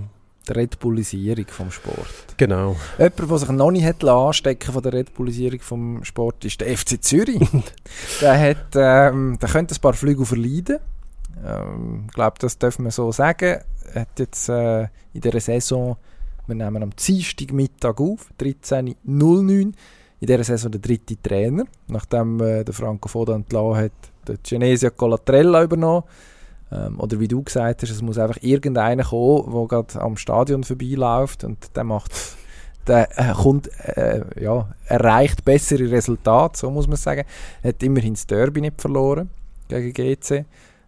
die Red Bullisierung vom Sport. Genau. Jemand, der sich noch nicht hat anstecken von der Red Bullisierung vom Sport, ist der FC Zürich. der, hat, ähm, der könnte ein paar Flüge verleiden. Ich ähm, glaube, das dürfen wir so sagen. Hat jetzt äh, in dieser Saison, wir nehmen am Dienstagmittag auf, 13.09 in dieser Saison der dritte Trainer, nachdem äh, der Franco Foda entlassen hat, der Genesia Colatrella übernommen ähm, oder wie du gesagt hast, es muss einfach irgendeiner kommen, der gerade am Stadion vorbeiläuft und der macht, der äh, kommt, äh, ja, erreicht bessere Resultate, so muss man sagen. Er hat immerhin das Derby nicht verloren gegen GC.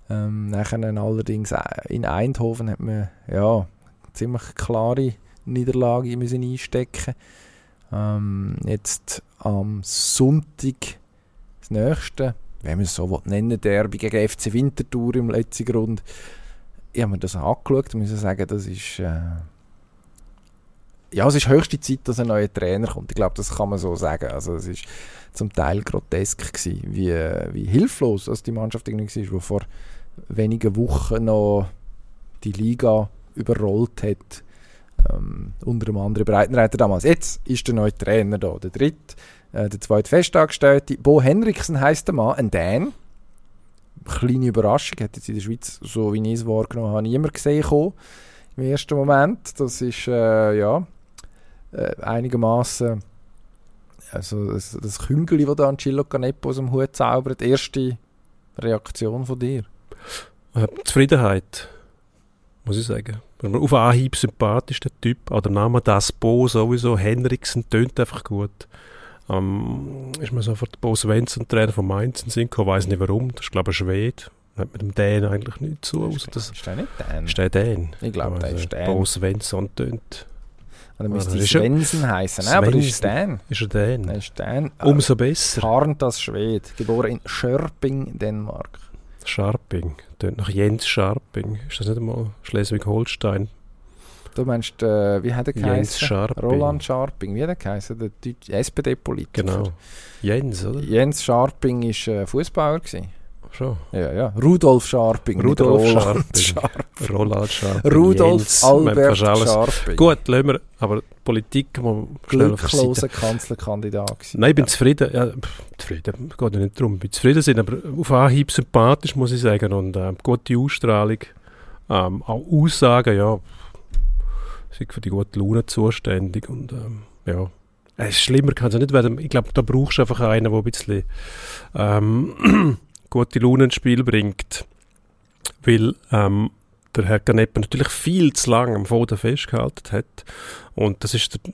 Ähm, nachher allerdings äh, in Eindhoven hat man ja ziemlich klare Niederlage müssen einstecken. Ähm, jetzt am Sonntag das nächste wenn man es so nennen Derby gegen FC Winterthur im letzten Grund. Ich habe mir das angeschaut und muss sagen, das ist... Äh ja, es ist höchste Zeit, dass ein neuer Trainer kommt. Ich glaube, das kann man so sagen. Also es ist zum Teil grotesk gewesen, wie, wie hilflos also die Mannschaft irgendwie war, die vor wenigen Wochen noch die Liga überrollt hat. Ähm, unter dem anderen Breitenreiter damals. Jetzt ist der neue Trainer da, der dritte. Äh, der zweite Festangestellte, Bo Henriksen heisst der Mann, ein Dän. Kleine Überraschung, hat jetzt in der Schweiz, so wie ich es wahrgenommen habe, niemand gesehen kommen, im ersten Moment. Das ist, äh, ja, äh, einigermaßen also das, das Küngeli, das da Angelo Canepo aus dem Hut zaubert, erste Reaktion von dir? Äh, Zufriedenheit, muss ich sagen. Auf Anhieb sympathisch, der Typ. Oder Name Das Bo sowieso, Henriksen, tönt einfach gut ähm, ist mir sofort Bo Svensson, Trainer von Mainz, in Sinn gekommen. weiß nicht warum. Das ist, glaube ich, ein Schwede. Hat mit dem Dän eigentlich nichts zu. Ist, das, ist der nicht Dän? Ist der Dän? Ich glaube, der ist Dän. Bo Svensson tönt. Oder müsste es Svensson heißen. Nein, aber ist Dän. Ist er? Er ist Dän. Umso besser. Harntas Schwed, geboren in Schörping, Dänemark. Scharping, tönt nach Jens Scharping. Ist das nicht einmal Schleswig-Holstein? Du meinst, äh, wie hat er geheißen? Scharping. Roland Scharping, wie hat er geheißen? Der SPD-Politiker. Genau. Jens, oder? Jens Scharping war äh, Fußballer. Schon. Ja, ja. Rudolf Scharping. Rudolf Roland Scharping. Roland Scharping. Rudolf Jens, Albert Scharping. Gut, lassen wir, aber Politik schnell Glückloser Kanzlerkandidat Nein, ich bin ja. zufrieden. Ja, zufrieden, geht ja nicht darum. Ich bin zufrieden, sind aber auf Anhieb sympathisch, muss ich sagen. Und äh, gute Ausstrahlung. Ähm, auch Aussagen, ja, sind für die gute Laune zuständig und ähm, ja, es ist schlimmer kann es ja nicht werden. Ich glaube, da brauchst du einfach einen, der ein bisschen ähm, gute Laune ins Spiel bringt, weil ähm, der Herr Ganepa natürlich viel zu lange am Boden festgehalten hat und das ist der,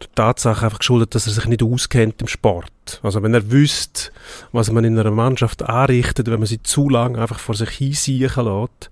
der Tatsache einfach geschuldet, dass er sich nicht auskennt im Sport. Also wenn er wüsste, was man in einer Mannschaft anrichtet, wenn man sie zu lange einfach vor sich hinsiechen lässt,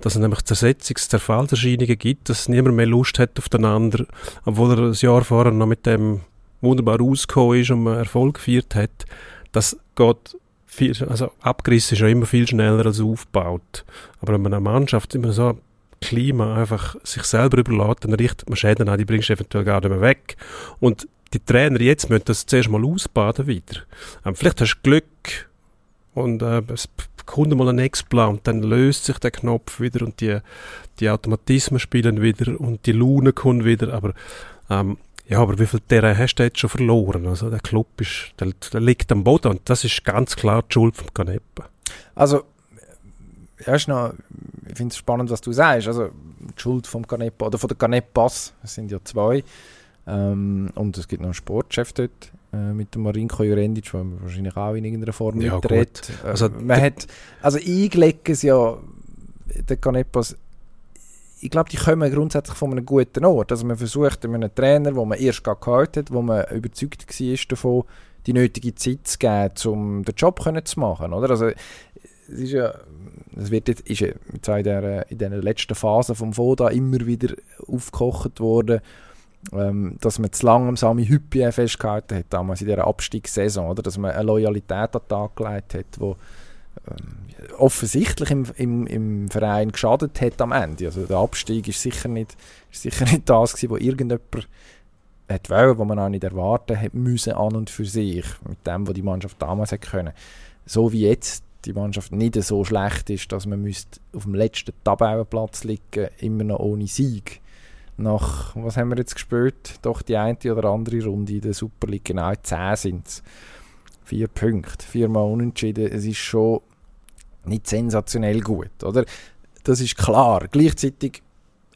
dass es nämlich Zersetzungs-, Zerfallserscheinungen gibt, dass niemand mehr Lust hat auf den anderen, obwohl er ein Jahr vorher noch mit dem wunderbar rausgekommen ist und man Erfolg gefeiert hat, das geht viel, also abgerissen ist ja immer viel schneller als aufgebaut. Aber wenn man eine Mannschaft immer so Klima einfach sich selber überlässt, dann richtet man Schäden an, die bringst du eventuell gar nicht mehr weg. Und die Trainer jetzt müssen das zuerst mal ausbaden wieder. Ähm, vielleicht hast du Glück und äh, es kommt mal ein Explan und dann löst sich der Knopf wieder und die, die Automatismen spielen wieder und die Laune kommt wieder, aber ähm, ja, aber wie viel Terrain hast du jetzt schon verloren? Also der Club ist, der, der liegt am Boden und das ist ganz klar die Schuld von Canepa. Also, erst noch, ich finde es spannend, was du sagst. Also, die Schuld vom Canepa oder von der Canepas, es sind ja zwei. Ähm, und es gibt noch einen Sportchef dort äh, mit dem Marinko Jurendic, der wahrscheinlich auch in irgendeiner Form Ja, mitredet. Äh, Also, man hat, also eingelegt es ja, der Canepas, ich glaube, die kommen grundsätzlich von einem guten Ort. Also man versucht einem Trainer, wo man erst gerade gehalten hat, wo man überzeugt war davon, die nötige Zeit zu geben, um den Job zu machen. Oder? Also, es ist ja, es wird jetzt, ist ja jetzt in der, in der letzten Phase vom Voda immer wieder aufgekocht worden, ähm, dass man zu lange am Sami Hüppi festgehalten hat, damals in dieser Abstiegssaison, oder? dass man eine Loyalität an den Tag gelegt hat, die ähm, offensichtlich im, im, im Verein geschadet hat am Ende. Also der Abstieg ist sicher nicht, ist sicher nicht das gewesen, wo irgendjemand hat wollen, was man auch nicht erwarten hat müssen an und für sich, mit dem, was die Mannschaft damals hat können. So wie jetzt die Mannschaft nicht so schlecht ist, dass man müsste auf dem letzten Tabellenplatz liegen, immer noch ohne Sieg. Nach, was haben wir jetzt gespielt? Doch die eine oder andere Runde in der Super League, genau 10 sind es. Vier Punkte, viermal unentschieden. Es ist schon nicht sensationell gut, oder? Das ist klar. Gleichzeitig,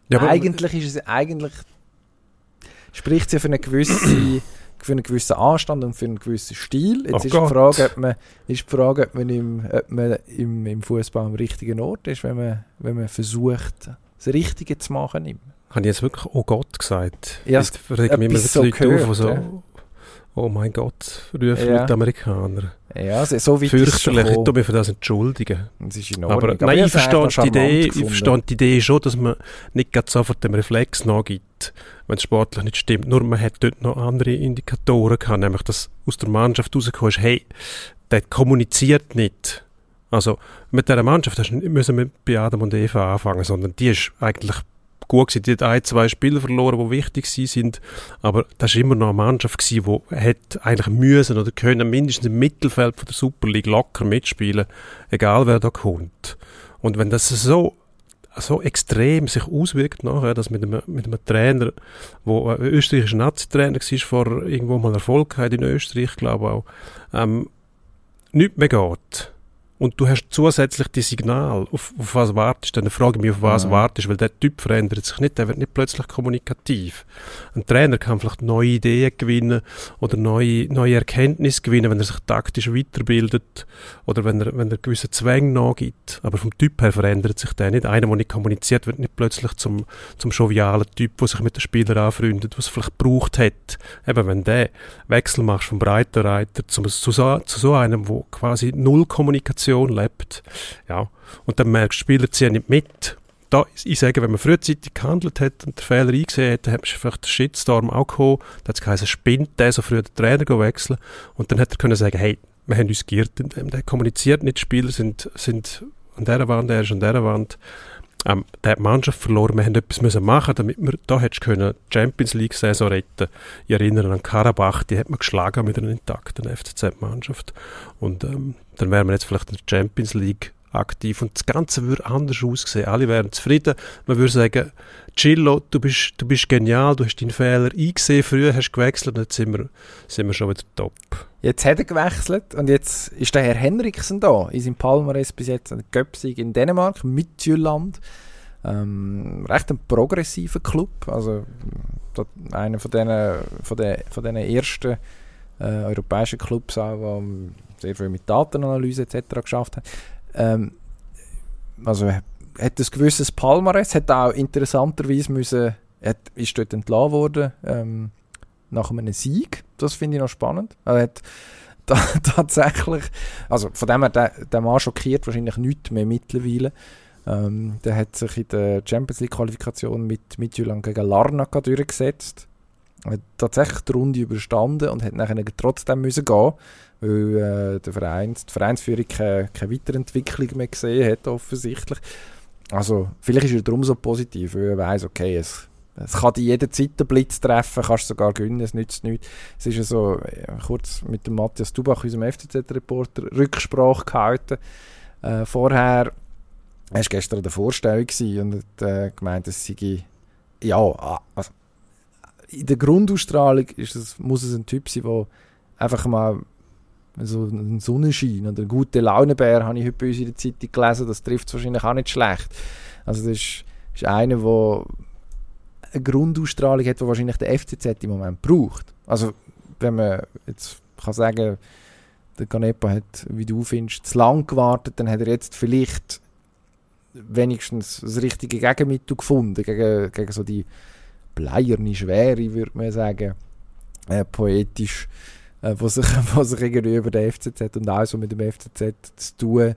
Ja, eigentlich ist es eigentlich spricht es ja für eine gewisse für einen gewissen Anstand und für einen gewissen Stil. Jetzt Oh ist, die. Frage, ob man, ist die Frage, ob man im, ob man im, im Fußball am richtigen Ort ist, wenn man, wenn man versucht, das Richtige zu machen. Immer. Habe ich jetzt wirklich «Oh Gott» gesagt? Ja, Jetzt regen mich immer die Leute so auf, gehört, so ja. «Oh mein Gott», rufen Ja. die Amerikaner. Ja, also, so weit Fürchterlich, ich mich für das entschuldigen. Das ist in Ordnung. Aber, nein, ich verstehe die Idee, ich verstehe die Idee schon, dass man nicht sofort dem Reflex nachgibt, wenn es sportlich nicht stimmt. Nur man hat dort noch andere Indikatoren gehabt, nämlich dass aus der Mannschaft rausgekommen ist, hey, der kommuniziert nicht. Also mit dieser Mannschaft müssen wir bei Adam und Eva anfangen, sondern die ist eigentlich gut gewesen. Die hat ein, zwei Spiele verloren, die wichtig sind, aber das war immer noch eine Mannschaft gewesen, die hätte eigentlich müssen oder können mindestens im Mittelfeld von der Super League locker mitspielen, egal wer da kommt. Und wenn das so so extrem sich auswirkt nachher, dass mit einem, mit einem Trainer, wo ein österreichischer Nazi-Trainer war, vor irgendwo mal Erfolg hat in Österreich, glaube ich auch, ähm, nichts mehr geht. Und du hast zusätzlich die Signal, auf, auf was wartest du, dann frage ich mich, auf was Ja. wartest, weil der Typ verändert sich nicht, der wird nicht plötzlich kommunikativ. Ein Trainer kann vielleicht neue Ideen gewinnen oder neue, neue Erkenntnisse gewinnen, wenn er sich taktisch weiterbildet oder wenn er, wenn er gewisse Zwänge nachgibt. Aber vom Typ her verändert sich der nicht. Einer, der nicht kommuniziert, wird nicht plötzlich zum, zum jovialen Typ, der sich mit den Spielern anfreundet, was es vielleicht gebraucht hat. Eben, wenn der Wechsel machst vom Breitenreiter zum, zu, so, zu so einem, wo quasi null Kommunikation lebt, ja, und dann merkst du, Spieler ziehen nicht mit. Da, ich sage, wenn man frühzeitig gehandelt hat und den Fehler eingesehen hat, dann hat man vielleicht den Shitstorm auch gekommen. Da hat es geheißen, spinnt der so früh den Trainer wechseln. Und dann hätte er können sagen, hey, wir haben uns geirrt, der kommuniziert nicht, die Spieler sind, sind an dieser Wand, er ist an dieser Wand. Ähm, hat die Mannschaft verloren, wir haben etwas müssen machen, damit wir, da hättest Champions League Saison retten. Ich erinnere an Karabach, die hat man geschlagen mit einer intakten FCZ-Mannschaft. Und ähm, dann wären wir jetzt vielleicht in der Champions League aktiv und das Ganze würde anders aussehen. Alle wären zufrieden. Man würde sagen, Chillo, du bist, du bist genial, du hast deinen Fehler eingesehen, früher hast du gewechselt und jetzt sind wir, sind wir schon wieder top. Jetzt hat er gewechselt und jetzt ist der Herr Henriksen da. In seinem Palmares bis jetzt ein Göpsig in Dänemark, Midtjylland. Ähm, recht ein progressiver Club. Also einer von von den, von den ersten äh, europäischen Clubs, auch, ähm, sehr viel mit Datenanalyse etc. geschafft hat. Ähm, also er hat ein gewisses Palmares, hat auch interessanterweise müssen, hat, ist dort entlassen worden ähm, nach einem Sieg. Das finde ich noch spannend. Er hat ta tatsächlich, also von dem her, der, der Mann schockiert wahrscheinlich nichts mehr mittlerweile. Ähm, der hat sich in der Champions League Qualifikation mit Midtjylland gegen Larnaca durchgesetzt. hat tatsächlich die Runde überstanden und hat nachher trotzdem müssen gehen, weil äh, der Vereins, die Vereinsführung keine, keine Weiterentwicklung mehr gesehen hat, offensichtlich. Also, vielleicht ist er darum so positiv, weil er weiss, okay, es, es kann dich jederzeit den Blitz treffen, kannst sogar gewinnen, es nützt nichts. Es ist ja so, kurz mit dem Matthias Dubach, unserem FCZ-Reporter, Rücksprache gehalten. Äh, vorher, er war gestern an der Vorstellung und hat äh, gemeint, es sei, ja, also, in der Grundausstrahlung ist es, muss es ein Typ sein, der einfach mal so ein Sonnenschein oder ein guter Launebär, habe ich heute bei uns in der Zeitung gelesen, das trifft es wahrscheinlich auch nicht schlecht. Also das ist, ist einer, der eine Grundausstrahlung hat, die wahrscheinlich der FCZ im Moment braucht. Also wenn man jetzt kann sagen, der Canepa hat, wie du findest, zu lang gewartet, dann hat er jetzt vielleicht wenigstens das richtige Gegenmittel gefunden, gegen, gegen so die bleierne Schwere, würde man sagen, äh, poetisch äh, was, sich, was sich irgendwie über den FCZ und auch so mit dem FCZ zu tun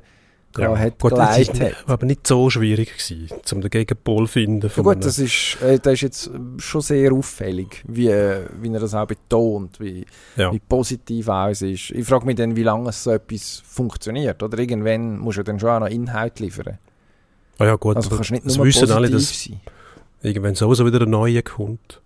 ja, hat, gut, das war aber nicht so schwierig gewesen, um den Gegenpol zu finden. Ja gut, das ist, äh, das ist jetzt schon sehr auffällig, wie, wie er das auch betont, wie, ja. wie positiv auch es ist. Ich frage mich dann, wie lange so etwas funktioniert, oder irgendwann musst du dann schon auch noch Inhalt liefern. Ah ja gut, also kannst nicht nur wissen alle, dass sein. irgendwann sowieso wieder ein neuer kommt.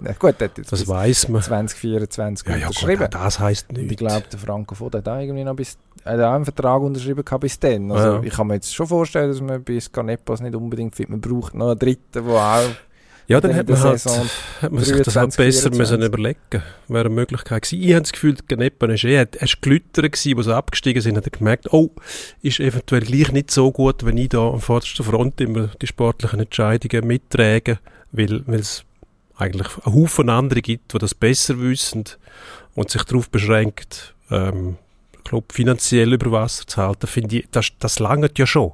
Ja, gut, das, das weiß man. 2024 ja, ja, unterschrieben. Gut, das heisst nichts. Ich glaube, der Franco Foda hat auch irgendwie noch bis, hat auch einen Vertrag unterschrieben bis dann. Also ja. ich kann mir jetzt schon vorstellen, dass man bis Canepas nicht unbedingt findet. Man braucht noch einen dritten, der auch ja, dann hat man, halt, hat man sich das halt besser müssen überlegen Wäre eine Möglichkeit gewesen. Ich habe das Gefühl, Ganepa ist eh, er ist gelüttert gewesen, wo sie abgestiegen sind, hat er gemerkt, oh, ist eventuell gleich nicht so gut, wenn ich da am vordersten Front immer die sportlichen Entscheidungen mittrage, weil, weil es eigentlich einen Haufen andere gibt, die das besser wissen und sich darauf beschränkt, ähm, glaube, finanziell über Wasser zu halten, finde ich, das, das langt ja schon.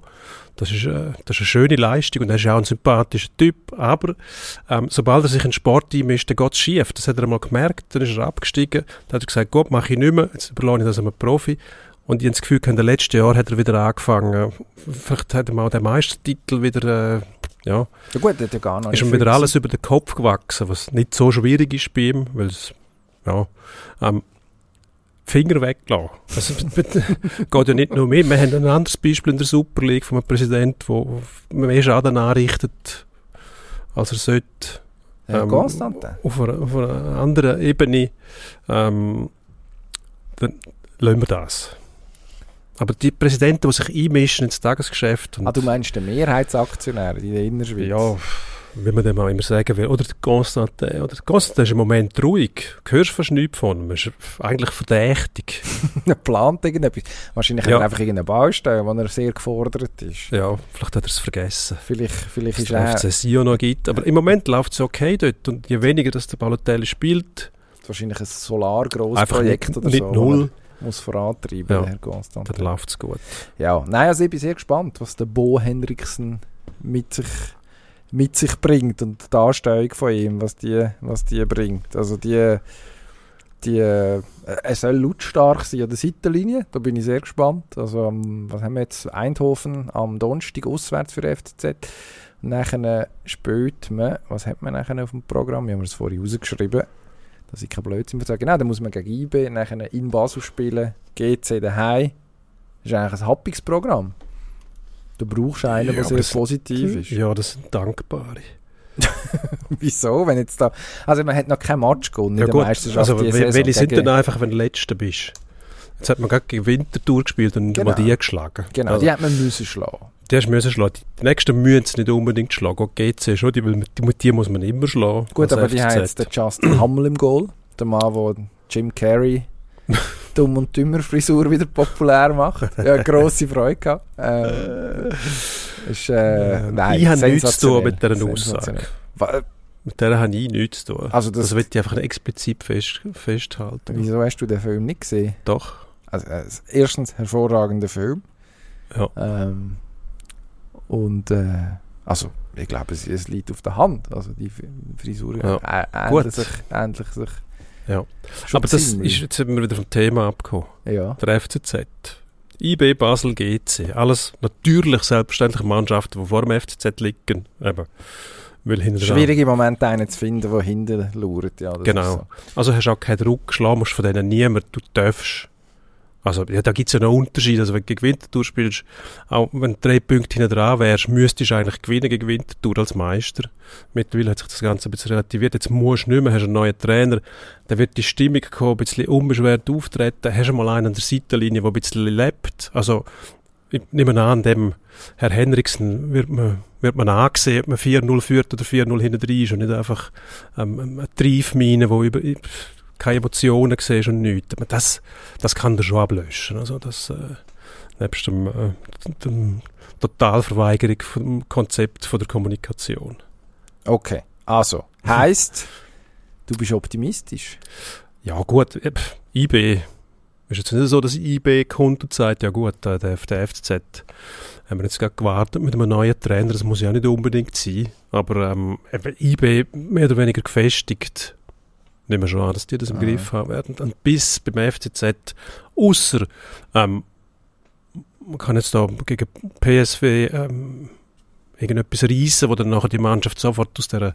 Das ist, äh, das ist eine schöne Leistung und er ist auch ein sympathischer Typ, aber ähm, sobald er sich in den Sport einmischt, dann geht es schief. Das hat er einmal gemerkt, dann ist er abgestiegen, dann hat er gesagt, gut, mache ich nicht mehr, jetzt überlasse ich das einem Profi. Und ich habe das Gefühl, in den letzten Jahren hat er wieder angefangen. Vielleicht hat er mal den Meistertitel wieder, äh, ja. Ja gut, hat er gar noch Ist ihm wieder alles über den Kopf gewachsen, was nicht so schwierig ist bei ihm, weil es, ja, ähm, Finger weglassen. Also, geht ja nicht nur mir. Wir haben ein anderes Beispiel in der Super League von einem Präsidenten, der mehr Schaden anrichtet, als er sollte. Ähm, Auf, einer, auf einer anderen Ebene. Ähm, dann lassen wir das. Aber die Präsidenten, die sich einmischen ins Tagesgeschäft. ah, du meinst den Mehrheitsaktionär in der Innerschweiz? Ja, wie man dem auch immer sagen will. Oder der Constantin. Oder der Constantin ist im Moment ruhig. Du hörst fast nichts von ihm. Er ist eigentlich verdächtig. er plant irgendetwas. Wahrscheinlich ja. hat er einfach irgendeine Baustelle, wo er sehr gefordert ist. Ja, vielleicht hat er es vergessen. Vielleicht, vielleicht ist er... es Sio noch gibt. Aber im Moment läuft es okay dort. Und je weniger dass der Balotelli spielt... Wahrscheinlich ein Solargroßprojekt oder nicht so. null muss vorantreiben, ja, Herr Constant. Dann läuft es gut. Ja, nein, also ich bin sehr gespannt, was der Bo Henriksen mit sich, mit sich bringt und die Darstellung von ihm, was die, was die bringt. Also die, die, äh, er soll lautstark sein an der Seitenlinie, da bin ich sehr gespannt. Also am, was haben wir jetzt, Eindhoven am Donnerstag auswärts für FCZ. Und nachher spielt man, was hat man nachher auf dem Programm? Wir haben es vorhin rausgeschrieben dass ich kein Blödsinn sage. Genau, dann muss man gegen IB, nachher in Basel spielen, GC daheim. Das ist eigentlich ein happiges Programm. Du brauchst einen, ja, der sehr positiv ist. Ja, das sind dankbare. Wieso? Wenn jetzt da, also man hat noch kein Match gewonnen ja, in der gut, Meisterschaft also, Welche sind denn einfach, wenn du Letzter bist? Jetzt hat man gerade gegen Winterthur gespielt und genau. mal die geschlagen. Genau, also, die hat man müssen schlagen. Die hast müssen schlagen. Die nächsten müssen es nicht unbedingt schlagen. Auch GC schon, die, die, die muss man immer schlagen. Gut, aber FCZ. die haben jetzt den Justin Hammel im Goal. Der Mann, der Jim Carrey Dumm- und Dümmer-Frisur wieder populär macht. Ja, grosse Freude gehabt. Ähm, ist, äh, nein, ich habe nichts zu tun mit dieser Aussage. Mit der habe ich nichts zu tun. Also das, das will ich einfach explizit fest, festhalten. Wieso hast du den Film nicht gesehen? Doch. Also, äh, erstens, hervorragender Film. Ja. Ähm, und äh, also ich glaube, es, es, liegt auf der Hand. Also die Frisur ja. ändert sich, ändert sich. Ja. Aber das ist, jetzt sind wir wieder vom Thema abgekommen. Ja. Der FCZ. IB, Basel, GC. Alles natürlich selbstverständlich Mannschaften, die vor dem FCZ liegen. Eben. Weil hinten dran- Schwierig im Moment einen zu finden, der hinten lauert. Ja, Genau. so. Also hast du auch keinen Druck, schlagen musst von denen niemand, du darfst. Also ja, da gibt es ja noch Unterschiede. Also wenn du gegen Winterthur spielst, auch wenn du drei Punkte hinten dran wärst, müsstest du eigentlich gewinnen gegen Winterthur als Meister. Mittlerweile hat sich das Ganze ein bisschen relativiert. Jetzt musst du nicht mehr, hast einen neuen Trainer, dann wird die Stimmung kommen, ein bisschen unbeschwert auftreten, hast du mal einen an der Seitenlinie, der ein bisschen lebt. Also ich nehme an, dem Herr Henriksen wird man, wird man angesehen, ob man 4-0 führt oder 4-0 hinten drin ist und nicht einfach ähm, eine Triefmine, wo über keine Emotionen siehst und nichts. Aber Das, das kann der schon ablöschen. Also das, äh, nebst dem, äh, dem Totalverweigerung vom Konzept von der Kommunikation. Okay, also, heisst, du bist optimistisch. Ja gut, äh, IB ist jetzt nicht so, dass IB kommt und sagt, ja gut, äh, der, der FCZ haben wir jetzt gerade gewartet mit einem neuen Trainer, das muss ja nicht unbedingt sein, aber ähm, IB mehr oder weniger gefestigt, nehmen wir schon an, dass die das im Ah. Griff haben werden. Und bis beim FCZ, außer ähm, man kann jetzt da gegen PSV ähm, irgendetwas reissen, wo dann nachher die Mannschaft sofort aus, der,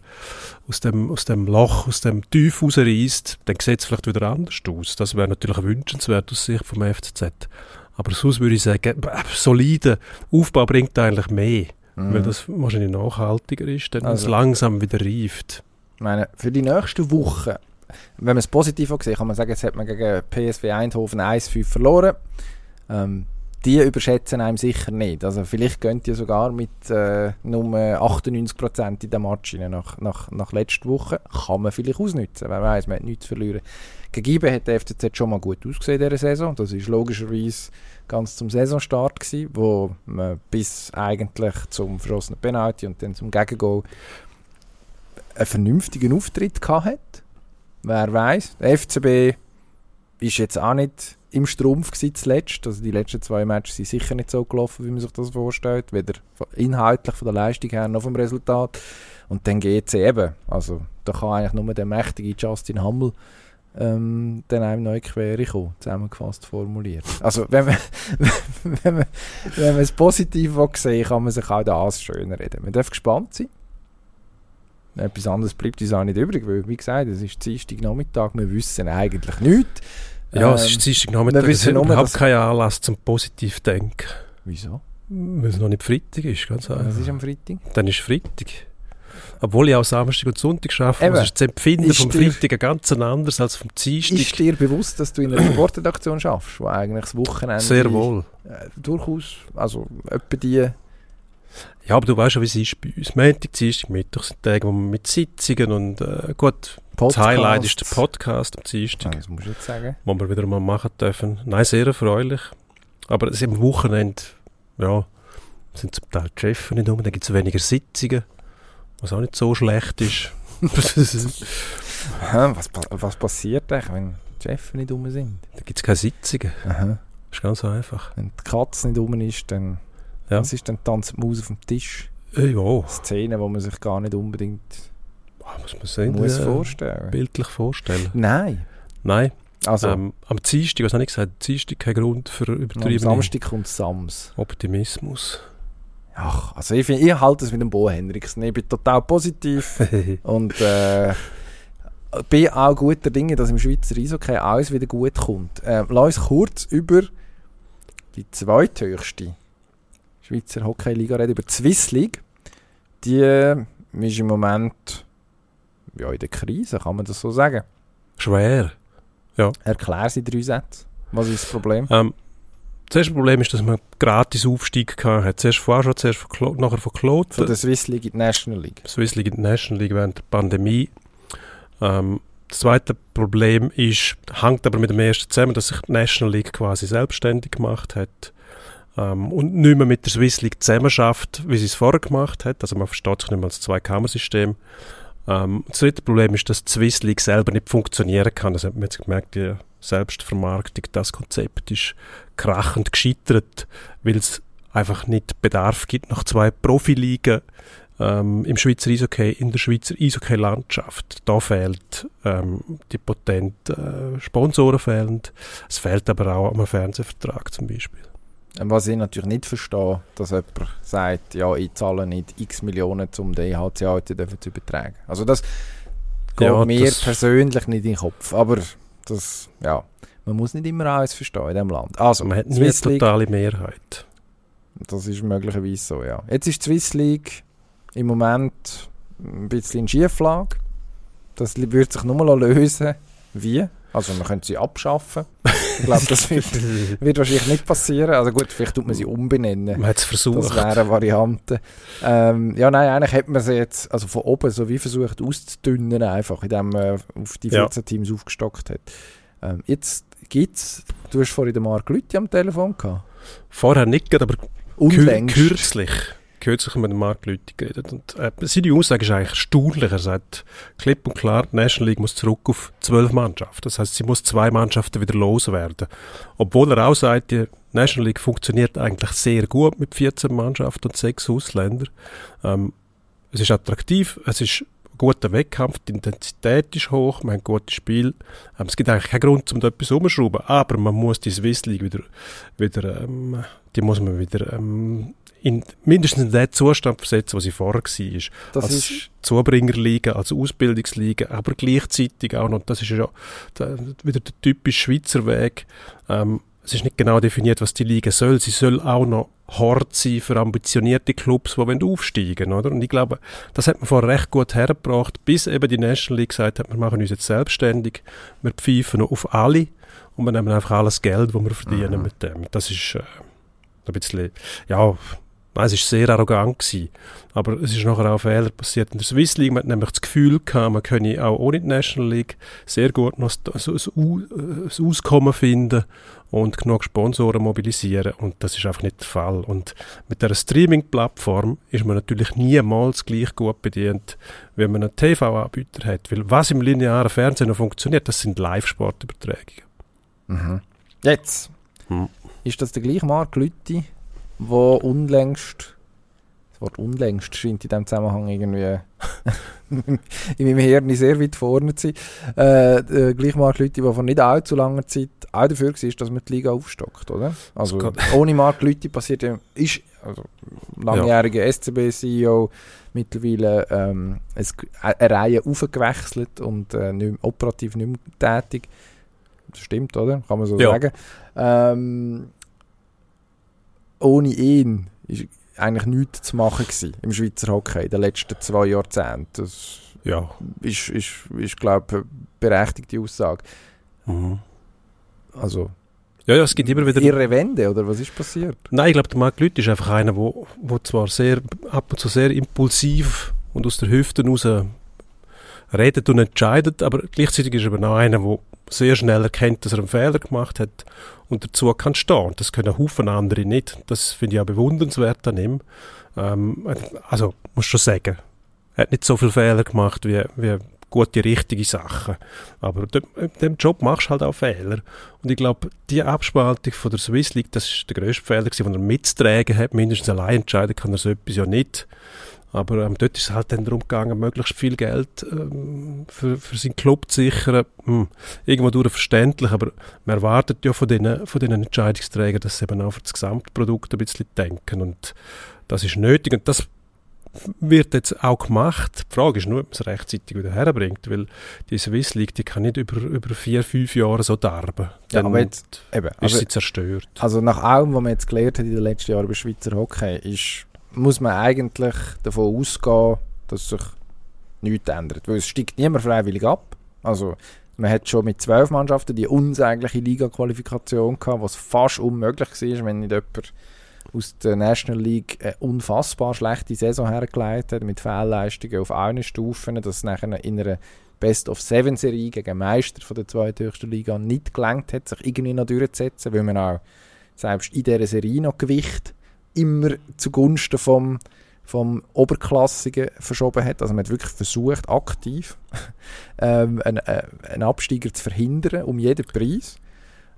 aus, dem, aus dem Loch, aus dem Tief rausreißt, dann sieht es vielleicht wieder anders aus. Das wäre natürlich wünschenswert aus Sicht vom FCZ. Aber sonst würde ich sagen, solider Aufbau bringt eigentlich mehr, weil das wahrscheinlich nachhaltiger ist, dann Also- es langsam wieder reift. Ich meine, für die nächsten Wochen, wenn man es positiv sieht, kann man sagen, jetzt hat man gegen PSV Eindhoven 1-5 verloren. Ähm, die überschätzen einem sicher nicht. Also vielleicht gehen die sogar mit äh, nur 98% in den Match nach, nach, nach letzter Woche. Kann man vielleicht ausnutzen. Wer weiß, man hat nichts zu verlieren. Gegen IBE hat der FCZ schon mal gut ausgesehen in dieser Saison. Das ist logischerweise ganz zum Saisonstart gewesen, wo man bis eigentlich zum verschossenen Penalty und dann zum Gegengoal einen vernünftigen Auftritt gehabt hat. Wer weiß. Der FCB ist jetzt auch nicht im Strumpf zuletzt. Also die letzten zwei Matches sind sicher nicht so gelaufen, wie man sich das vorstellt. Weder inhaltlich von der Leistung her noch vom Resultat. Und dann geht es eben. Also da kann eigentlich nur der mächtige Justin Hummel ähm, dann einem neu quere kommen, zusammengefasst formuliert. Also wenn man, wenn man, wenn man es positiv sehen kann man sich auch das schöner reden. Man darf gespannt sein. Etwas anderes bleibt uns auch nicht übrig, weil, wie gesagt, es ist Dienstag Nachmittag, wir wissen eigentlich nichts. Ja, Ähm, es ist Dienstag Nachmittag, wir es wissen nur, überhaupt dass- kein Anlass zum positiv denken. Wieso? Weil es noch nicht Freitag ist, ganz einfach. Was ist am Freitag? Dann ist Freitag. Obwohl ich auch Samstag und Sonntag arbeite, Eben. ist das Empfinden Ist vom dir- Freitag ganz anderes als vom Dienstag. Ist dir bewusst, dass du in einer Sportredaktion schaffst, wo eigentlich das Wochenende Sehr wohl. Äh, durchaus, also etwa die Ja, aber du weißt schon, wie es ist bei uns. Montag, Dienstag, Mittwoch sind Tage, wo wir mit Sitzungen und äh, gut, das Highlight ist der Podcast am Dienstag, das musst du jetzt sagen. wo wir wieder mal machen dürfen. Nein, sehr erfreulich. Aber es ist am Wochenende, ja, sind zum Teil die Chefs nicht um, dann gibt es weniger Sitzungen, was auch nicht so schlecht ist. Aha, was, was passiert eigentlich, wenn die Chefs nicht rum sind? da gibt es keine Sitzungen. Aha. Das ist ganz einfach. Wenn die Katze nicht rum ist, dann Ja. was ist dann tanzt die Maus auf dem Tisch? Äh, ja, Szenen, wo man sich gar nicht unbedingt Ah, muss man sehen, muss äh, vorstellen. bildlich vorstellen. Nein. Nein, Also, ähm, am Dienstag, was habe ich gesagt? Dienstag kein Grund für am übertriebenen Samstag kommt Sams. Optimismus. Ach, also ich, find, ich halte es mit dem Bo Henriksen. Ich bin total positiv und äh, bin auch guter Dinge, dass im Schweizer Eishockey alles wieder gut kommt. Äh, lass uns kurz über die zweithöchste Schweizer Hockeyliga reden, über die Swiss League. Die äh, ist im Moment ja, in der Krise, kann man das so sagen. Schwer. Erklär sie drei Sätze. Was ist das Problem? Ähm, das erste Problem ist, dass man gratis Aufstieg gehabt hat. Zuerst vorher schon, zuerst von Klo nachher von Kloten. Von der Swiss League in die National League. Swiss League und die National League während der Pandemie. Ähm, das zweite Problem ist, hängt aber mit dem ersten zusammen, dass sich die National League quasi selbstständig gemacht hat ähm, und nicht mehr mit der Swiss League zusammen schafft, wie sie es vorher gemacht hat. Also man versteht sich nicht mehr als Zwei-Kammer-System. Ähm, das dritte Problem ist, dass die Swiss League selber nicht funktionieren kann. Das hat man jetzt gemerkt, die Selbstvermarktung, das Konzept ist krachend gescheitert, weil es einfach nicht Bedarf gibt nach zwei Profiligen ähm, im Schweizer Eishockey, in der Schweizer Eishockey-Landschaft. Da fehlt ähm, die potenten äh, Sponsoren fehlen. Es fehlt aber auch am Fernsehvertrag zum Beispiel. Was ich natürlich nicht verstehe, dass jemand sagt, ja, ich zahle nicht x Millionen, um den EHC heute zu übertragen. Also das geht Ja, mir das- persönlich nicht in den Kopf. Aber das, ja, man muss nicht immer alles verstehen in diesem Land. Also, Man hat eine Swiss totale Mehrheit. das ist möglicherweise so, ja. Jetzt ist die Swiss League im Moment ein bisschen in Schieflage. Das wird sich nur mal lösen. Wie? Also man könnte sie abschaffen. Ich glaube, das wird, wird wahrscheinlich nicht passieren. Also gut, vielleicht tut man sie umbenennen. Man hat es Das versucht. wäre eine Variante. Ähm, ja, nein, eigentlich hat man sie jetzt also von oben so wie versucht auszudünnen, einfach, indem man auf die Ja. 14 Teams aufgestockt hat. Ähm, jetzt gibt es, du hast vorhin den Marc Lüthi am Telefon gehabt. Vorher nicht, aber Unlängst. kürzlich. Kürzlich mit Marc Lüthi geredet. Und, äh, seine Aussage ist eigentlich erstaunlich. Er sagt klipp und klar, die National League muss zurück auf zwölf Mannschaften. Das heißt, sie muss zwei Mannschaften wieder loswerden. Obwohl er auch sagt, die National League funktioniert eigentlich sehr gut mit 14 Mannschaften und sechs Ausländern. Ähm, es ist attraktiv, es ist guter Wettkampf, die Intensität ist hoch, man hat gutes Spiel. Ähm, es gibt eigentlich keinen Grund, um da etwas umzuschrauben, aber man muss die Swiss League wieder, wieder ähm, die muss man wieder ähm, in, mindestens in den Zustand versetzen, wo sie vorher war. Das als ist, Zubringerliga, als Ausbildungsliga, aber gleichzeitig auch noch, das ist ja der, wieder der typische Schweizer Weg, ähm, es ist nicht genau definiert, was die Liga soll. Sie soll auch noch Hort sein für ambitionierte Clubs, die wollen aufsteigen oder? Und ich glaube, das hat man vorher recht gut hergebracht, bis eben die National League gesagt hat, wir machen uns jetzt selbstständig, wir pfeifen auf alle und wir nehmen einfach alles Geld, das wir verdienen Mhm. mit dem. Das ist äh, ein bisschen, ja, es ist sehr arrogant gewesen. Aber es ist nachher auch Fehler passiert in der Swiss League. Man hat nämlich das Gefühl gehabt, man könne auch ohne die National League sehr gut noch ein, Auskommen finden und genug Sponsoren mobilisieren. Und das ist einfach nicht der Fall. Und mit der Streaming-Plattform ist man natürlich niemals gleich gut bedient, wie man einen TV-Anbieter hat. Weil was im linearen Fernsehen noch funktioniert, das sind Live-Sportübertragungen. mhm. Jetzt Hm. ist das der gleiche Marc Lüthi, der unlängst, das Wort unlängst scheint in diesem Zusammenhang irgendwie in meinem Hirn sehr weit vorne zu sein, äh, der gleiche Marc Lüthi, der vor nicht allzu langer Zeit auch dafür war, dass man die Liga aufstockt, oder? Also ohne Marc Lüthi passiert ja, ist also langjähriger SCB-CEO mittlerweile ähm, es, eine Reihe aufgewechselt und äh, nicht, operativ nicht mehr tätig. Das stimmt, oder? Kann man so Ja. sagen. Ähm, ohne ihn ist eigentlich nichts zu machen gewesen im Schweizer Hockey in den letzten zwei Jahrzehnten. Das Ja. ist, ist, ist glaube ich, eine berechtigte Aussage. Mhm. Also, Ja, ja, es gibt immer wieder ihre Wende, oder was ist passiert? Nein, ich glaube, der Marc Lüth ist einfach einer, wo, wo zwar sehr, ab und zu sehr impulsiv und aus der Hüfte raus redet und entscheidet, aber gleichzeitig ist er aber auch einer, der sehr schnell erkennt, dass er einen Fehler gemacht hat und dazu kann stehen. Und Das können Haufen andere nicht. Das finde ich auch bewundernswert an ihm. Ähm, also, muss schon sagen, er hat nicht so viele Fehler gemacht wie, wie gute, richtige Sachen. Aber in dem Job machst du halt auch Fehler. Und ich glaube, die Abspaltung von der Swiss League, das ist der grösste Fehler, den er mitzutragen hat. Mindestens allein entscheiden kann er so etwas ja nicht. Aber ähm, dort ist es halt dann darum gegangen, möglichst viel Geld ähm, für, für seinen Club zu sichern. Hm, irgendwo durch verständlich, aber man erwartet ja von den, von den Entscheidungsträgern, dass sie eben auch für das Gesamtprodukt ein bisschen denken. Und das ist nötig. Und das wird jetzt auch gemacht. Die Frage ist nur, ob man es rechtzeitig wieder herbringt, weil die Swiss League, die kann nicht über, über vier, fünf Jahre so darben. Ja, Dann aber jetzt- Eben, ist also, sie zerstört. also nach allem, was man jetzt gelernt hat in den letzten Jahren über Schweizer Hockey, ist, muss man eigentlich davon ausgehen, dass sich nichts ändert. Weil es steigt niemand freiwillig ab. Also man hat schon mit zwölf Mannschaften die unsägliche Liga-Qualifikation gehabt, was fast unmöglich war, wenn nicht jemand aus der National League eine unfassbar schlechte Saison hergelegt hat, mit Fehlleistungen auf allen Stufen, dass es nachher in einer Best-of-Seven-Serie gegen Meister von der zweithöchsten Liga nicht gelangt hat, sich irgendwie noch durchzusetzen, weil man auch selbst in dieser Serie noch Gewicht immer zugunsten vom, vom Oberklassigen verschoben hat. Also man hat wirklich versucht, aktiv ähm, einen, äh, einen Absteiger zu verhindern, um jeden Preis.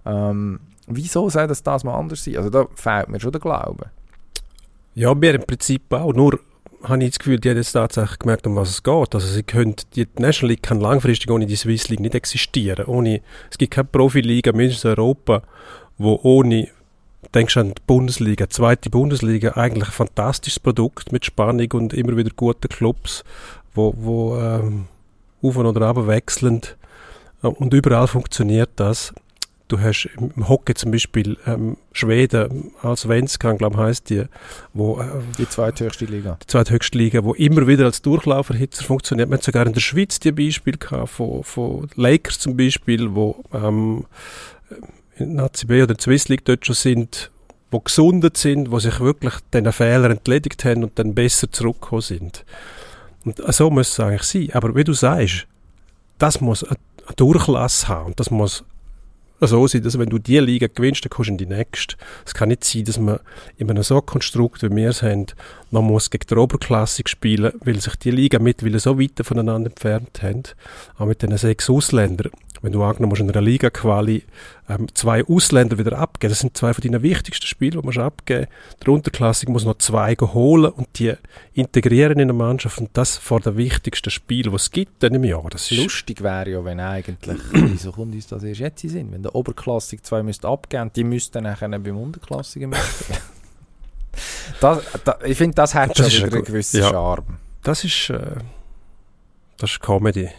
Ähm, wieso soll das das mal anders sein? Also da fehlt mir schon der Glaube. Ja, mir im Prinzip auch. Nur habe ich das Gefühl, die haben jetzt tatsächlich gemerkt, um was es geht. Also sie können, die National League kann langfristig ohne die Swiss League nicht existieren. Ohne, es gibt keine Profiliga, mindestens in Europa, wo ohne denkst an die Bundesliga, zweite Bundesliga, eigentlich ein fantastisches Produkt mit Spannung und immer wieder guten Clubs, wo, wo ähm, auf und oder runter wechseln und überall funktioniert das. Du hast im Hockey zum Beispiel ähm, Schweden als Svenskan, glaube ich, heisst die, wo äh, die zweithöchste Liga. Die zweithöchste Liga, wo immer wieder als Durchlauferhitzer funktioniert. Man hat sogar in der Schweiz die Beispiele gehabt, von, von Lakers zum Beispiel, wo ähm, in Nazi B oder Swiss League dort schon sind, wo gesundet sind, wo sich wirklich diesen Fehler entledigt haben und dann besser zurückgekommen sind. Und so muss es eigentlich sein. Aber wie du sagst, das muss eine Durchlass haben und das muss so sein, dass wenn du die Liga gewinnst, dann kommst du in die nächste. Es kann nicht sein, dass man in einem so Konstrukt, wie wir es haben, noch muss gegen die Oberklassik spielen, weil sich die Liga mittlerweile so weit voneinander entfernt haben. Auch mit den sechs Ausländern wenn du angenommen musst in einer Liga-Quali ähm, zwei Ausländer wieder abgeben, das sind zwei von deinen wichtigsten Spielen, die du abgeben musst. Der Unterklassik muss noch zwei holen und die integrieren in eine Mannschaft und das vor dem wichtigsten Spiel, was es gibt dann im Jahr. Das Lustig wäre ja, wenn eigentlich, wieso kommt uns das erst jetzt in Sinn, wenn der Oberklassik zwei müsste abgeben die müssten dann nachher beim Unterklassiker mitspielen. das, das, ich finde, das hat das schon wieder einen gewissen ja, Charme. Das ist, äh, das ist Comedy.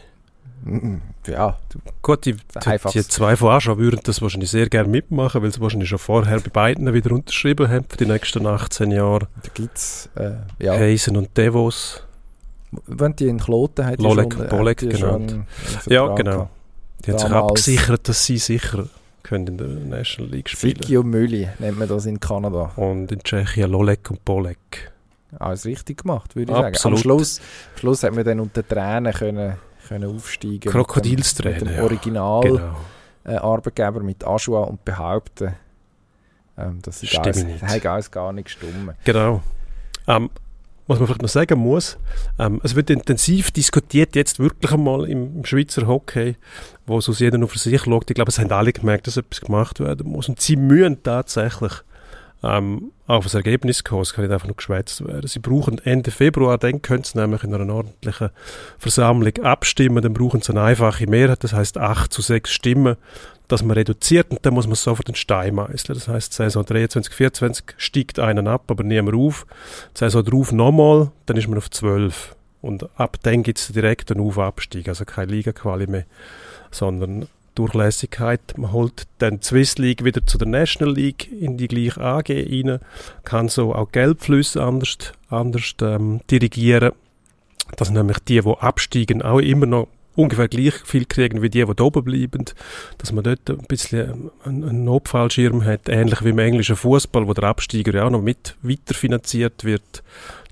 Ja, gut, die, die, die zwei von Aschau würden das wahrscheinlich sehr gerne mitmachen, weil sie wahrscheinlich schon vorher bei beiden wieder unterschrieben haben für die nächsten 18 Jahre. Da gibt es äh, ja. Heisen und Devos. Wenn die in Kloten hat Lolek und Bolek genannt. Ja, genau. Die haben sich abgesichert, dass sie sicher können in der National League spielen. Fiki und Mülli nennt man das in Kanada. Und in Tschechien Lolek und Bolek. Alles richtig gemacht, würde ich Absolut. sagen. Am Schluss, Schluss hat man dann unter Tränen können können aufsteigen Krokodilstränen. Mit dem Original genau. äh, Arbeitgeber mit Aschua und behaupten, ähm, dass ist alles, alles gar nicht gestummen. Genau. Ähm, was man vielleicht noch sagen muss, ähm, es wird intensiv diskutiert jetzt wirklich einmal im, im Schweizer Hockey, wo es aus jeder nur für sich schaut. Ich glaube, es haben alle gemerkt, dass etwas gemacht werden muss. Und sie mühen tatsächlich ähm, auf das Ergebnis kommen. Es kann nicht einfach nur geschwätzt werden. Sie brauchen Ende Februar, dann können sie nämlich in einer ordentlichen Versammlung abstimmen. Dann brauchen sie eine einfache Mehrheit, das heißt 8 zu 6 Stimmen, dass man reduziert und dann muss man sofort den Stein meißeln. Das heißt, Saison 23, 24 steigt einen ab, aber niemand auf. Saison drauf nochmal, dann ist man auf 12. Und ab dann gibt es direkt einen Auf-Abstieg, also keine Liga-Quali mehr, sondern Durchlässigkeit. Man holt dann die Swiss League wieder zu der National League in die gleiche AG rein, kann so auch Geldflüsse anders, anders ähm, dirigieren, dass nämlich die, die absteigen, auch immer noch ungefähr gleich viel kriegen wie die, die oben bleiben, dass man dort ein bisschen einen, Notfallschirm hat, ähnlich wie im englischen Fußball, wo der Absteiger ja auch noch mit weiterfinanziert wird,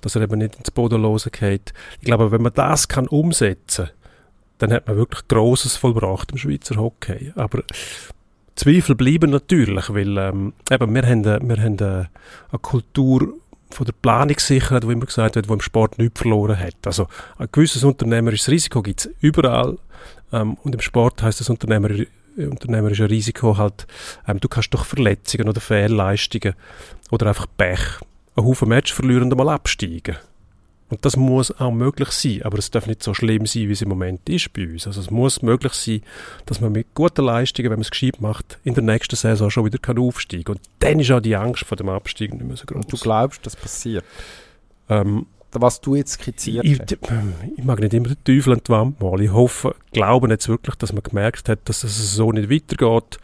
dass er eben nicht ins Bodenlose geht. Ich glaube, wenn man das kann umsetzen dann hat man wirklich Grosses vollbracht im Schweizer Hockey. Aber Zweifel bleiben natürlich, weil ähm, eben, wir haben, wir haben eine, eine Kultur von der Planungssicherheit, wo immer gesagt wird, wo im Sport nichts verloren hat. Also ein gewisses unternehmerisches Risiko gibt es überall ähm, und im Sport heißt das Unternehmer, unternehmerische Risiko halt, ähm, du kannst durch Verletzungen oder Fehlleistungen oder einfach Pech einen Haufen Match verlieren und einmal absteigen. Und das muss auch möglich sein, aber es darf nicht so schlimm sein, wie es im Moment ist bei uns. Also es muss möglich sein, dass man mit guten Leistungen, wenn man es gescheit macht, in der nächsten Saison schon wieder kann aufsteigen kann. Und dann ist auch die Angst vor dem Abstieg nicht mehr so groß. Und du glaubst, das passiert? Ähm, was du jetzt skizziert ich, hast. Ich mag nicht immer den Teufel an die Wand malen. Ich hoffe, glauben jetzt wirklich, dass man gemerkt hat, dass es so nicht weitergeht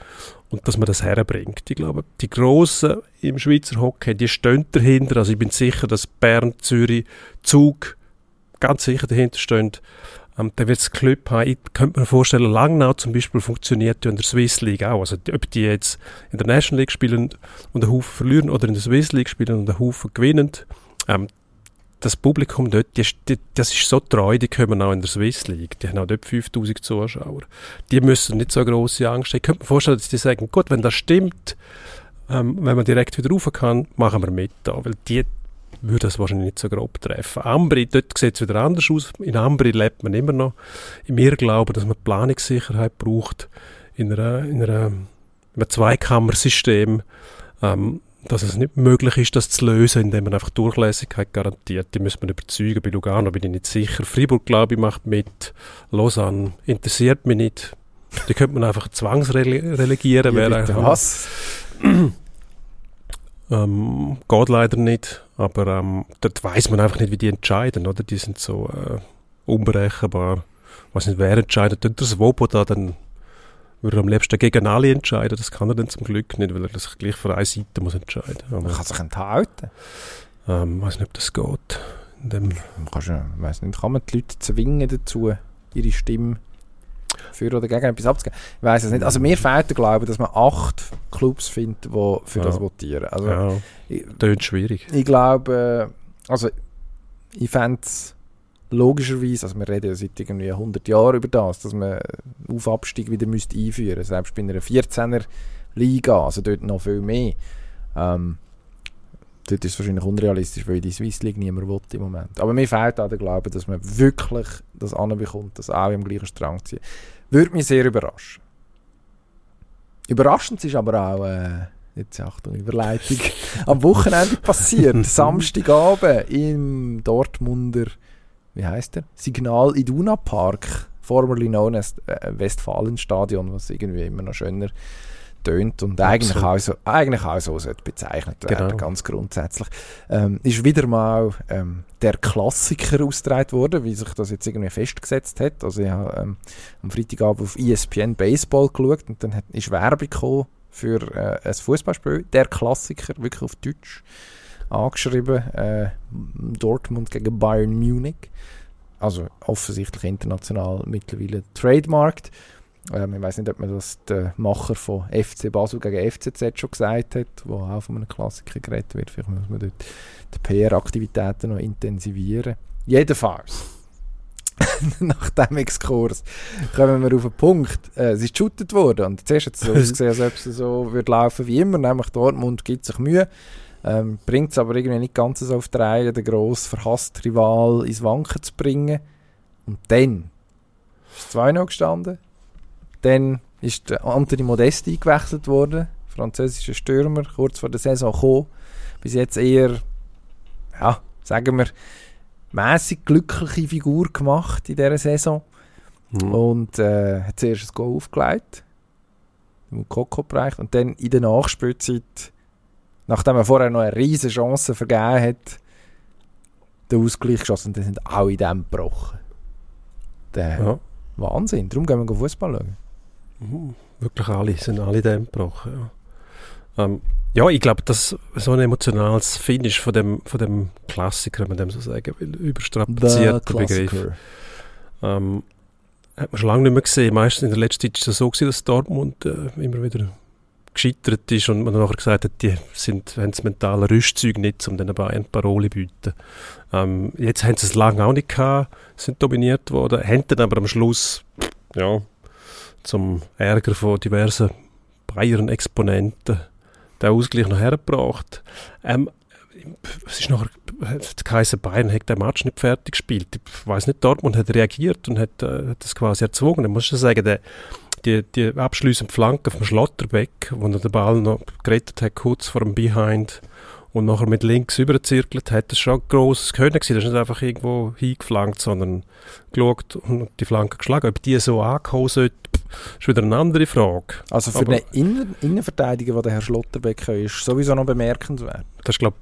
und dass man das herbringt. Ich glaube, die Grossen im Schweizer Hockey, die stehen dahinter. Also ich bin sicher, dass Bern, Zürich, Zug ganz sicher dahinter stehen. Ähm, dann wird es Club haben. Ich könnte mir vorstellen, Langnau zum Beispiel funktioniert ja in der Swiss League auch. Also ob die jetzt in der National League spielen und einen Haufen verlieren oder in der Swiss League spielen und einen Haufen gewinnen, ähm, das Publikum dort, die, die, das ist so treu, die kommen auch in der Swiss League. Die haben auch dort 5000 Zuschauer. Die müssen nicht so große Angst haben. Ich könnte mir vorstellen, dass die sagen, gut, wenn das stimmt, ähm, wenn man direkt wieder rauf kann, machen wir mit da. Weil die würde das wahrscheinlich nicht so grob treffen. Ambri, dort sieht es wieder anders aus. In Ambri lebt man immer noch im Irrglauben, dass man Planungssicherheit braucht in, einer, in, einer, in einem Zweikammersystem. Ähm, dass es nicht möglich ist, das zu lösen, indem man einfach Durchlässigkeit garantiert. Die müssen man überzeugen. Bei Lugano bin ich nicht sicher. Fribourg, glaube ich, macht mit. Lausanne interessiert mich nicht. Die könnte man einfach zwangsrelegieren. Ja, was? Ähm, geht leider nicht, aber ähm, dort weiß man einfach nicht, wie die entscheiden, oder? Die sind so äh, unberechenbar. Weiß nicht, wer entscheidet. Tut der Svoboda dann würde am liebsten gegen alle entscheiden. Das kann er dann zum Glück nicht, weil er sich gleich für eine Seite muss entscheiden muss. Man kann sich enthalten. Ähm, weiß nicht, ob das geht. In dem Kannst du, weiss nicht, kann man die Leute zwingen dazu, ihre Stimme für oder gegen etwas abzugeben? Ich weiß es nicht. Also mir fehlt der Glaube, dass man acht Clubs findet, die für Ja. das votieren. Also ja, ich, tönt schwierig. ich glaube, also ich fände es logischerweise, also wir reden ja seit irgendwie 100 Jahren über das, dass man auf Abstieg wieder müsste einführen müsste, selbst bei einer 14er Liga, also dort noch viel mehr. Ähm, dort ist es wahrscheinlich unrealistisch, weil die Swiss League niemand will im Moment. Aber mir fehlt auch der Glaube, dass man wirklich das anbekommt, das auch im gleichen Strang ziehen. Würde mich sehr überraschen. Überraschend ist aber auch, äh, jetzt Achtung, Überleitung, am Wochenende passiert. Samstagabend im Dortmunder, wie heißt der? Signal Iduna Park, formerly known as äh, Westfalenstadion, was irgendwie immer noch schöner tönt und eigentlich auch, so, eigentlich auch so sollte bezeichnet werden, Genau. ganz grundsätzlich. Ähm, ist wieder mal ähm, der Klassiker ausgetragen worden, wie sich das jetzt irgendwie festgesetzt hat. Also ich habe ähm, am Freitagabend auf ESPN Baseball geschaut und dann hat, ist Werbung gekommen für äh, ein Fußballspiel, der Klassiker, wirklich auf Deutsch angeschrieben, äh, Dortmund gegen Bayern Munich. Also offensichtlich international mittlerweile trademarked. Ähm, ich weiß nicht, ob man das der Macher von FC Basel gegen FCZ schon gesagt hat, wo auch von einem Klassiker geredet wird. Vielleicht muss man dort die PR-Aktivitäten noch intensivieren. Jedenfalls, nach dem Exkurs kommen wir auf einen Punkt. Äh, es ist geshootet worden und zuerst hat es so ausgesehen, als ob es so würde laufen wie immer, nämlich Dortmund gibt sich Mühe, ähm, bringt es aber irgendwie nicht ganz so auf die Reihe, den grossen verhassten Rival ins Wanken zu bringen. Und dann ist 2-0 gestanden. Dann ist der Anthony Modesti eingewechselt worden, französischer Stürmer, kurz vor der Saison gekommen. Bis jetzt eher, ja, sagen wir, mäßig glückliche Figur gemacht in dieser Saison. Mhm. Und äh, hat zuerst ein Goal aufgelegt. Im Koko-Bereich. Und dann in der Nachspielzeit, nachdem er vorher noch eine riesige Chance vergeben hat, den Ausgleich geschossen. Und dann sind alle in dem gebrochen. Der Ja. Wahnsinn. Darum gehen wir Fußball schauen. Mhm. Wirklich alle, sind alle dem gebrochen. Ja, ähm, ja ich glaube, dass so ein emotionales Finish von dem, von dem Klassiker, wenn man dem so sagen will, überstrapazierter Begriff, ähm, hat man schon lange nicht mehr gesehen. Meistens in der letzten Zeit war es so, gewesen, dass Dortmund äh, immer wieder gescheitert ist und man dann nachher gesagt hat, die sind, haben das mentale Rüstzeug nicht, um den Bayern Parole zu bieten. Ähm, jetzt haben sie es lange auch nicht gehabt, sind dominiert worden, haben dann aber am Schluss, ja, zum Ärger von diversen Bayern-Exponenten den Ausgleich noch hergebracht. Ähm, es ist nachher, Bayern hat den Match nicht fertig gespielt. Ich weiß nicht, Dortmund hat reagiert und hat, äh, hat das quasi erzwungen. Ich muss schon sagen, der, die, die abschliessende Flanke vom Schlotterbeck, wo er den Ball noch gerettet hat, kurz vor dem Behind und nachher mit links übergezirkelt hat, das schon ein grosses Können. Das ist nicht einfach irgendwo hingeflankt, sondern geschaut und die Flanke geschlagen. Ob die so ankommen sollte, ist wieder eine andere Frage. Also für Aber- einen Innen Innenverteidiger, der Herr Schlotterbeck ist ist, sowieso noch bemerkenswert. Das ist, glaube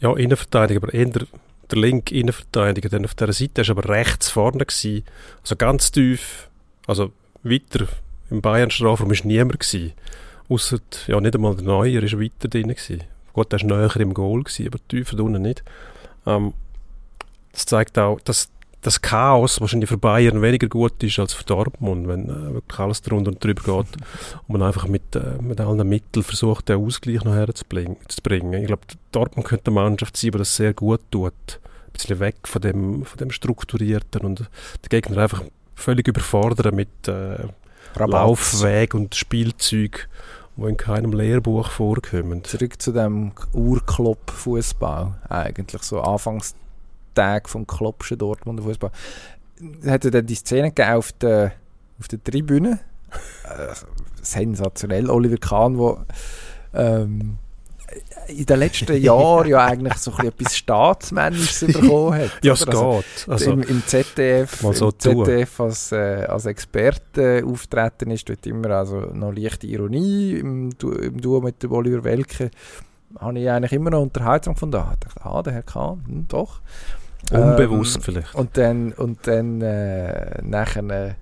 ja, Innenverteidiger, aber eher der, der linke Innenverteidiger. Dann auf dieser Seite ist aber rechts vorne gewesen. Also ganz tief, also weiter im Bayern-Strafraum ist niemand gewesen. Ausser, ja, nicht einmal der Neuer ist weiter drin gewesen. Gut, der ist näher im Goal gewesen, aber tiefer unten nicht. Ähm, das zeigt auch, dass das Chaos wahrscheinlich für Bayern weniger gut ist als für Dortmund, wenn äh, wirklich alles drunter und drüber geht und man einfach mit, äh, mit allen Mitteln versucht, den Ausgleich noch herzubringen. zu bringen. Ich glaube, Dortmund könnte eine Mannschaft sein, die das sehr gut tut. Ein bisschen weg von dem, von dem Strukturierten und den Gegner einfach völlig überfordern mit äh, Laufweg und Spielzeug, die in keinem Lehrbuch vorkommen. Zurück zu dem Urklopp-Fußball eigentlich, so Anfangstag vom Kloppschen Dortmunder Fußball. Hat er dann die Szene gegeben auf der, auf der Tribüne? Äh, sensationell. Oliver Kahn, der ähm, in den letzten Jahren ja eigentlich so ein bisschen etwas Staatsmännisches bekommen hat. Ja, es Also, geht. Also, im, Im ZDF, so im. ZDF als, äh, als Experte auftreten ist, dort immer also noch leichte Ironie im, Du- im Duo mit dem Oliver Welke. habe ich eigentlich immer noch unterhaltsam gefunden. Ah, dachte, ah, der Herr Kahn, hm, doch. Unbewusst Ähm, vielleicht. Und dann, und dann äh, nachher, äh,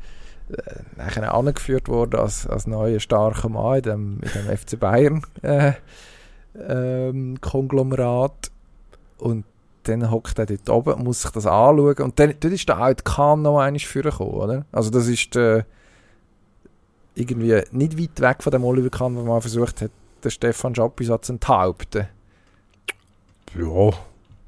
nachher angeführt worden als, als neuer starker Mann in dem, in dem FC Bayern äh, ähm, Konglomerat. Und dann hockt er dort oben und muss sich das anschauen. Und dann dort ist der alte Kahn noch einmal vorgekommen, oder? Also das ist der, irgendwie nicht weit weg von dem Oliver Kahn, der mal versucht hat, den Stefan Schappi zu enthaupten. Ja.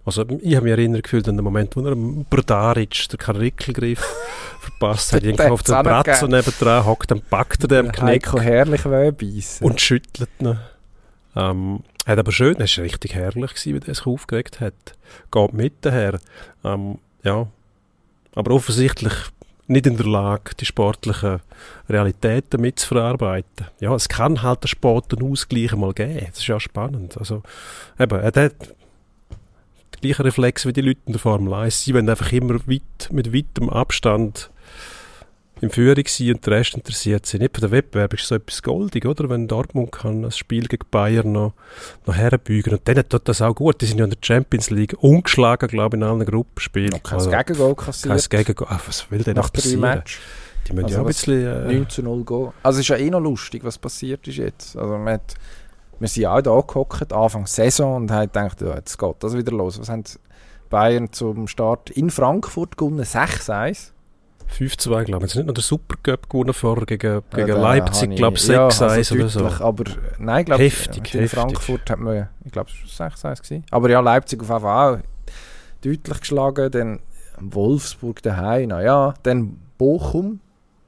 Also ich habe mich erinnert gefühlt an den Moment, wo er Brdaric den Karickelgriff verpasst hat. Der Irgendwie auf der Bratze nebendran hockt, dann packt er den am Knick Herrlich und schüttelt ihn. Ähm, hat aber schön, es war richtig herrlich, gewesen, wie er sich aufgeregt hat. Geht mit daher. Ähm, ja. Aber offensichtlich nicht in der Lage, die sportlichen Realitäten mitzuverarbeiten. Ja, es kann halt der Sport einen Ausgleich mal geben. Das ist ja spannend. Also, eben, er hat den gleichen Reflex wie die Leute in der Formel 1. Sie wollen einfach immer weit, mit weitem Abstand in Führung sein und der Rest interessiert sie nicht. Für den Wettbewerb ist so etwas goldig, oder? Wenn Dortmund kann ein Spiel gegen Bayern noch, noch herbeugen. Und dann tut das auch gut. Die sind ja in der Champions League ungeschlagen, glaube ich, in allen Gruppenspielen. noch kein Also, Gegengol kein kassiert. Gegengol. Ah, was will denn nach noch drei passieren? Matches. Die müssen Also ja auch ein bisschen... Äh, 9 zu 0 Goal. Also es ist ja eh noch lustig, was passiert ist jetzt. Also man hat, wir sind auch da gehockt, Anfang Saison, und haben gedacht, ja, jetzt geht das wieder los. Was haben Bayern zum Start in Frankfurt gewonnen? 6-1. 5-2, glaube ich. Jetzt nicht noch der Supercup gewonnen vorher gegen, gegen Ja, Leipzig, glaube ich, ja, 6-1 also oder so. Aber nein, glaube, Heftig, in heftig. Frankfurt hat man, ich glaube, es war 6-1 gewesen. Aber ja, Leipzig auf jeden Fall auch deutlich geschlagen. Dann Wolfsburg daheim, naja. Dann Bochum.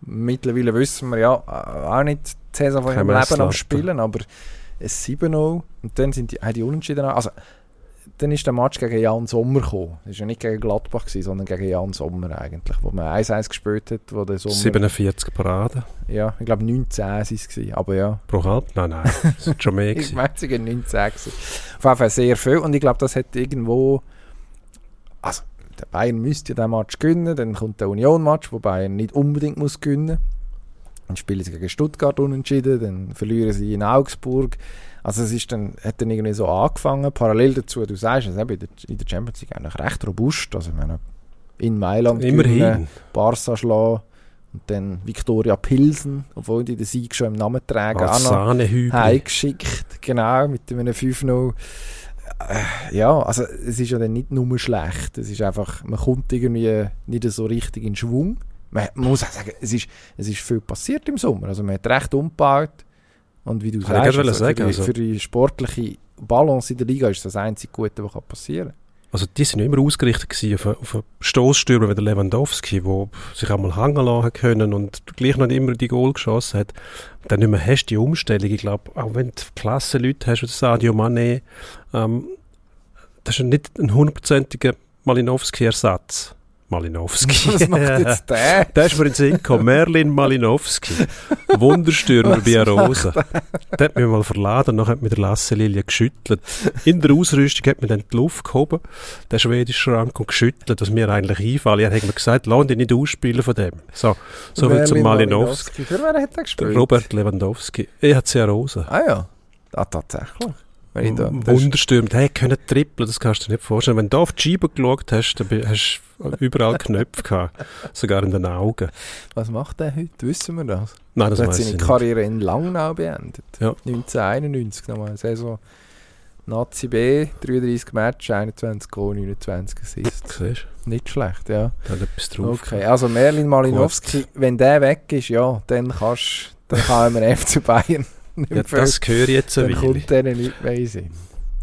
Mittlerweile wissen wir ja äh, auch nicht die Saison von ihrem Leben am. Spielen, aber ein 7-0. Und dann sind die, haben die Unentschieden. auch- Also, dann ist der Match gegen Jan Sommer gekommen. Das war ja nicht gegen Gladbach, gewesen, sondern gegen Jan Sommer eigentlich, wo man 1-1 gespielt hat, wo der Sommer... 47 Paraden Ja, ich glaube 19 waren es, gewesen, aber ja. pro Halb. Nein, nein, das sind schon mehr Ich meine, es waren 19 gewesen. Auf jeden Fall sehr viel und ich glaube, das hat irgendwo... Also, der Bayern müsste ja den Match gewinnen, dann kommt der Union-Match, wo Bayern nicht unbedingt muss gewinnen Dann spielen sie gegen Stuttgart unentschieden, dann verlieren sie in Augsburg. Also es ist dann, hat dann irgendwie so angefangen. Parallel dazu, du sagst es, eben in der, Champions League eigentlich recht robust. Also ich meine, in Mailand gewinnen, Immerhin. Barca schlagen und dann Viktoria Pilsen, obwohl die den Sieg schon im Namen tragen, Als auch noch heimgeschickt, genau, mit einem 5-0. Äh, ja, also es ist ja dann nicht nur schlecht, es ist einfach, man kommt irgendwie nicht so richtig in Schwung. Man, man muss auch sagen, es ist, es ist viel passiert im Sommer, also man hat recht umgebaut und wie du Kann sagst, also für, sagen, die, also- für die sportliche Balance in der Liga ist das einzige Gute, was kann passieren Also die sind ja immer ausgerichtet auf, einen- auf einen Stoßstürmer wie der Lewandowski, der sich einmal hängen lassen können und gleich noch immer die Goal geschossen hat. Dann nicht mehr hast du die Umstellung. Ich glaube, auch wenn du klasse Leute hast, wie Sadio Mané, ähm, das ist nicht ein hundertprozentiger Malinowski-Ersatz. Malinowski. Was macht jetzt der? Der ist mir in den Sinn gekommen. Merlin Malinowski. Wunderstürmer bei Rosa. Der hat mich mal verladen, dann hat mir der Lasse Lilie geschüttelt. In der Ausrüstung hat mir dann die Luft gehoben, der schwedische Schrank, und geschüttelt, was mir eigentlich einfällt. Er hat mir gesagt, lass dich nicht ausspielen von dem. So, so viel zum Merlin Malinowski. Für wen hat er gespielt? Robert Lewandowski. EHC Rosa. Ah ja, ah, tatsächlich. Wenn da. Der hat können trippeln, das kannst du dir nicht vorstellen. Wenn du auf die Scheibe geschaut hast, dann hast du überall Knöpfe gehabt. Sogar in den Augen. was macht der heute? Wissen wir das? Nein, das Er hat weiß ich seine nicht. Karriere in Langnau beendet. Ja. 1991 nochmal. Saison Nazi B, 33 Matches, 21 Goal, 29 Assists. Siehst Nicht schlecht, ja. du? Da hat etwas drauf. Okay, also Merlin Malinowski, wenn der weg ist, ja, dann kannst dann kann man FC Bayern Ja, das höre ich jetzt ein dann kommt denen nicht mehr in den Sinn.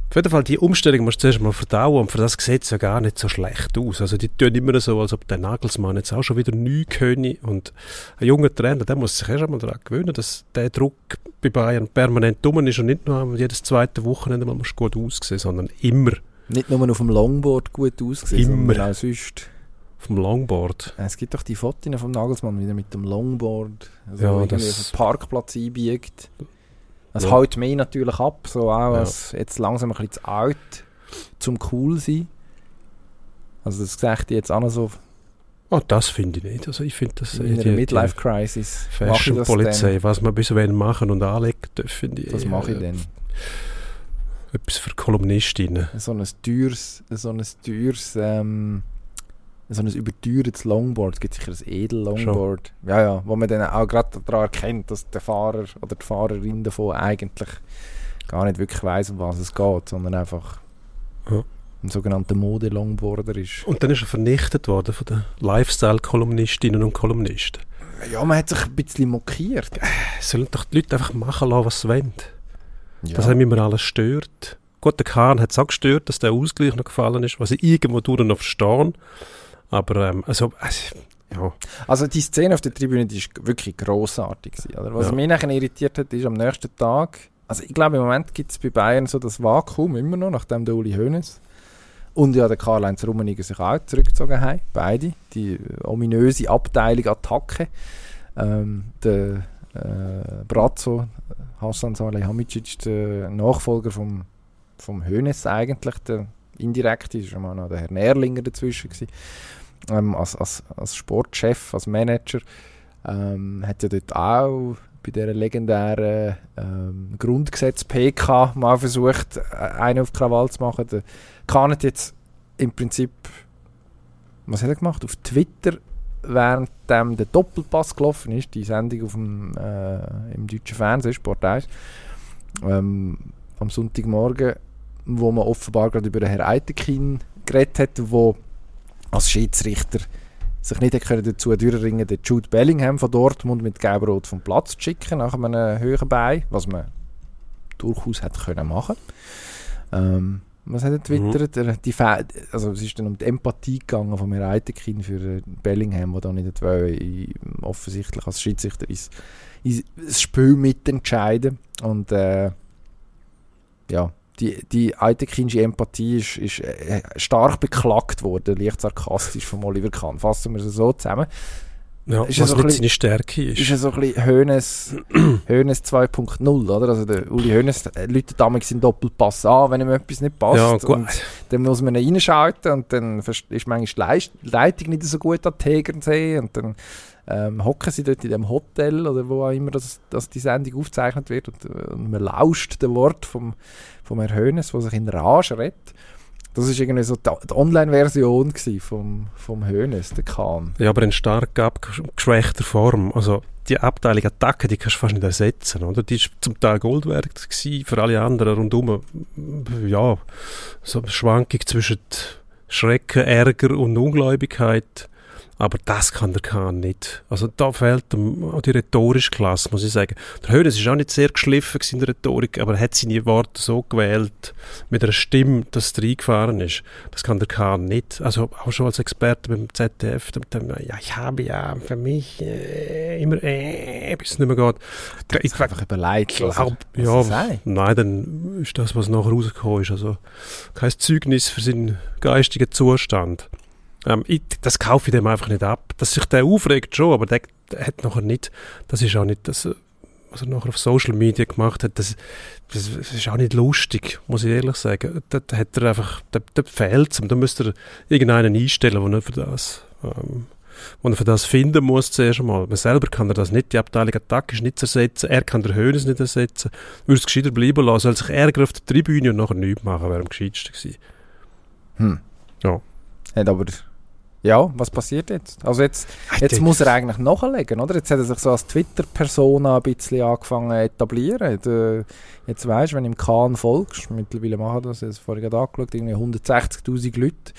Auf jeden Fall, die Umstellung musst du zuerst mal verdauen und für das sieht es ja gar nicht so schlecht aus. Also die tun immer so, als ob der Nagelsmann jetzt auch schon wieder neu könne und ein junger Trainer, der muss sich erst einmal daran gewöhnen, dass der Druck bei Bayern permanent dumm ist und nicht nur jedes zweite Wochenende mal musst du gut aussehen, sondern immer Nicht nur auf dem Longboard gut ausgesehen, Immer. sondern auch sonst. auf dem Longboard. Es gibt doch die Fotos vom Nagelsmann wieder mit dem Longboard, also Ja, irgendwie das- auf den Parkplatz einbiegt. Das Ja. hält mich natürlich ab, so auch Ja. als jetzt langsam ein bisschen zu alt zum cool sein. Also das sagt jetzt auch noch so Oh, das finde ich nicht. Also ich finde das in einer Midlife-Crisis. Ich Fashion-Polizei, was man bis wann machen und anlegen darf, finde ich. Was mache ich äh, denn? etwas für Kolumnistinnen. So ein teures, so ein teures, ähm, so ein überteuertes Longboard, es gibt sicher ein Edel-Longboard. Ja, ja, wo man dann auch gerade daran erkennt, dass der Fahrer oder die Fahrerin davon eigentlich gar nicht wirklich weiß, um was es geht, sondern einfach Ja. ein sogenannter Mode-Longboarder ist. Und dann ist er vernichtet worden von den Lifestyle-Kolumnistinnen und Kolumnisten. Ja, man hat sich ein bisschen mokiert. Sollen doch die Leute einfach machen lassen, was sie wollen. Ja. Das hat mich immer alles stört. Gut, der Kahn hat es auch gestört, dass der Ausgleich noch gefallen ist, was ich irgendwo durch noch verstehe. Aber, ähm, also, also, ja. Also die Szene auf der Tribüne, die ist wirklich grossartig oder? Was Ja. mich nachher irritiert hat, ist am nächsten Tag, also ich glaube im Moment gibt es bei Bayern so das Vakuum immer noch, nachdem der Uli Hoeneß und ja der Karl-Heinz Rummenigge sich auch zurückgezogen haben, beide, die äh, ominöse Abteilung Attacke, ähm, der äh, Brazzo, Hassan Salihamidzic, der Nachfolger vom, vom Hoeneß eigentlich, der indirekte, ist schon mal noch der Herr Nährlinger dazwischen gewesen ähm, als, als, als Sportchef, als Manager, ähm, hat ja dort auch bei dieser legendären ähm, Grundgesetz-PK mal versucht, äh, einen auf Krawall zu machen. Der Kahn hat jetzt im Prinzip, was hat er gemacht? Auf Twitter, während dem der Doppelpass gelaufen ist, die Sendung auf dem, äh, im deutschen Fernsehen, Sport 1, ähm, am Sonntagmorgen, wo man offenbar gerade über den Herrn Eitekin geredet hat, wo als Schiedsrichter sich nicht können dazu durchringen den Jude Bellingham von Dortmund mit Gelbrot vom Platz zu schicken nach einem höheren Bein, was man durchaus hätte können machen. Ähm, was hat er twittert? Er, die also es ist dann um die Empathie gegangen von mir Eitekin für äh, Bellingham, der da nicht in, offensichtlich als Schiedsrichter ins, ins das Spiel mitentscheiden und äh, ja, die, die Eitekinsche Empathie ist, ist äh, stark beklagt worden, leicht sarkastisch von Oliver Kahn. Fassen wir es so zusammen. ja Ist was so nicht ein seine Stärke ist. Ist ja so ein bisschen Hönes, Hönes 2.0, oder? Also der Uli Hönes äh, läutet damals in Doppelpass an, wenn ihm etwas nicht passt. ja, gut. Und dann muss man ihn reinschalten und dann ist manchmal die Leitung nicht so gut an Tegernsee und dann ähm, hocken sie dort in dem Hotel oder wo auch immer das, dass die Sendung aufgezeichnet wird und, und man lauscht dem Wort vom, vom Herrn Hönes, der sich in Rage redet. Das ist irgendwie so die, Online-Version vom, vom Hönes, der Kahn. Ja, aber in stark abgeschwächter Form. Also die Abteilung Attacke, die kannst du fast nicht ersetzen, oder? Die ist zum Teil Gold wert für alle anderen rundum. Ja, so eine Schwankung zwischen Schrecken, Ärger und Ungläubigkeit. Aber das kann der Kahn nicht. Also da fehlt ihm auch die rhetorische Klasse, muss ich sagen. Der Hönes ist auch nicht sehr geschliffen in der Rhetorik, aber er hat seine Worte so gewählt, mit einer Stimme, dass es reingefahren ist. Das kann der Kahn nicht. Also auch schon als Experte beim ZDF, mit dem, ja, ich habe ja für mich äh, immer äh, bis es nicht mehr geht. Ich, Ich einfach überlegt, glaub, was, ja, nein, dann ist das, was nachher rausgekommen ist, also kein Zeugnis für seinen geistigen Zustand. Ähm, ich, das kaufe ich dem einfach nicht ab. Dass sich der aufregt schon, aber der, der hat nachher nicht, das ist auch nicht das, äh, was er nachher auf Social Media gemacht hat, das, das, das ist auch nicht lustig, muss ich ehrlich sagen. Da, da hat er einfach, da, da fehlt es ihm. Da müsste er irgendeinen einstellen, wo er für das, ähm, wo er für das finden muss zuerst einmal. Man selber kann er das nicht, die Abteilung Attack ist nicht ersetzen, er kann der Höhnes nicht ersetzen. Würde es gescheiter bleiben lassen, soll sich ärgern auf der Tribüne und nachher nichts machen, wäre am gescheitsten gewesen. Hm. Ja. Hat aber, ja, was passiert jetzt? Also jetzt, jetzt muss er eigentlich nachlegen, oder? Jetzt hat er sich so als Twitter-Persona ein bisschen angefangen zu etablieren. Der, jetzt weißt du, wenn du im Kahn folgst, mittlerweile machen das, ich habe es vorhin gerade angeschaut, irgendwie 160'000 Leute,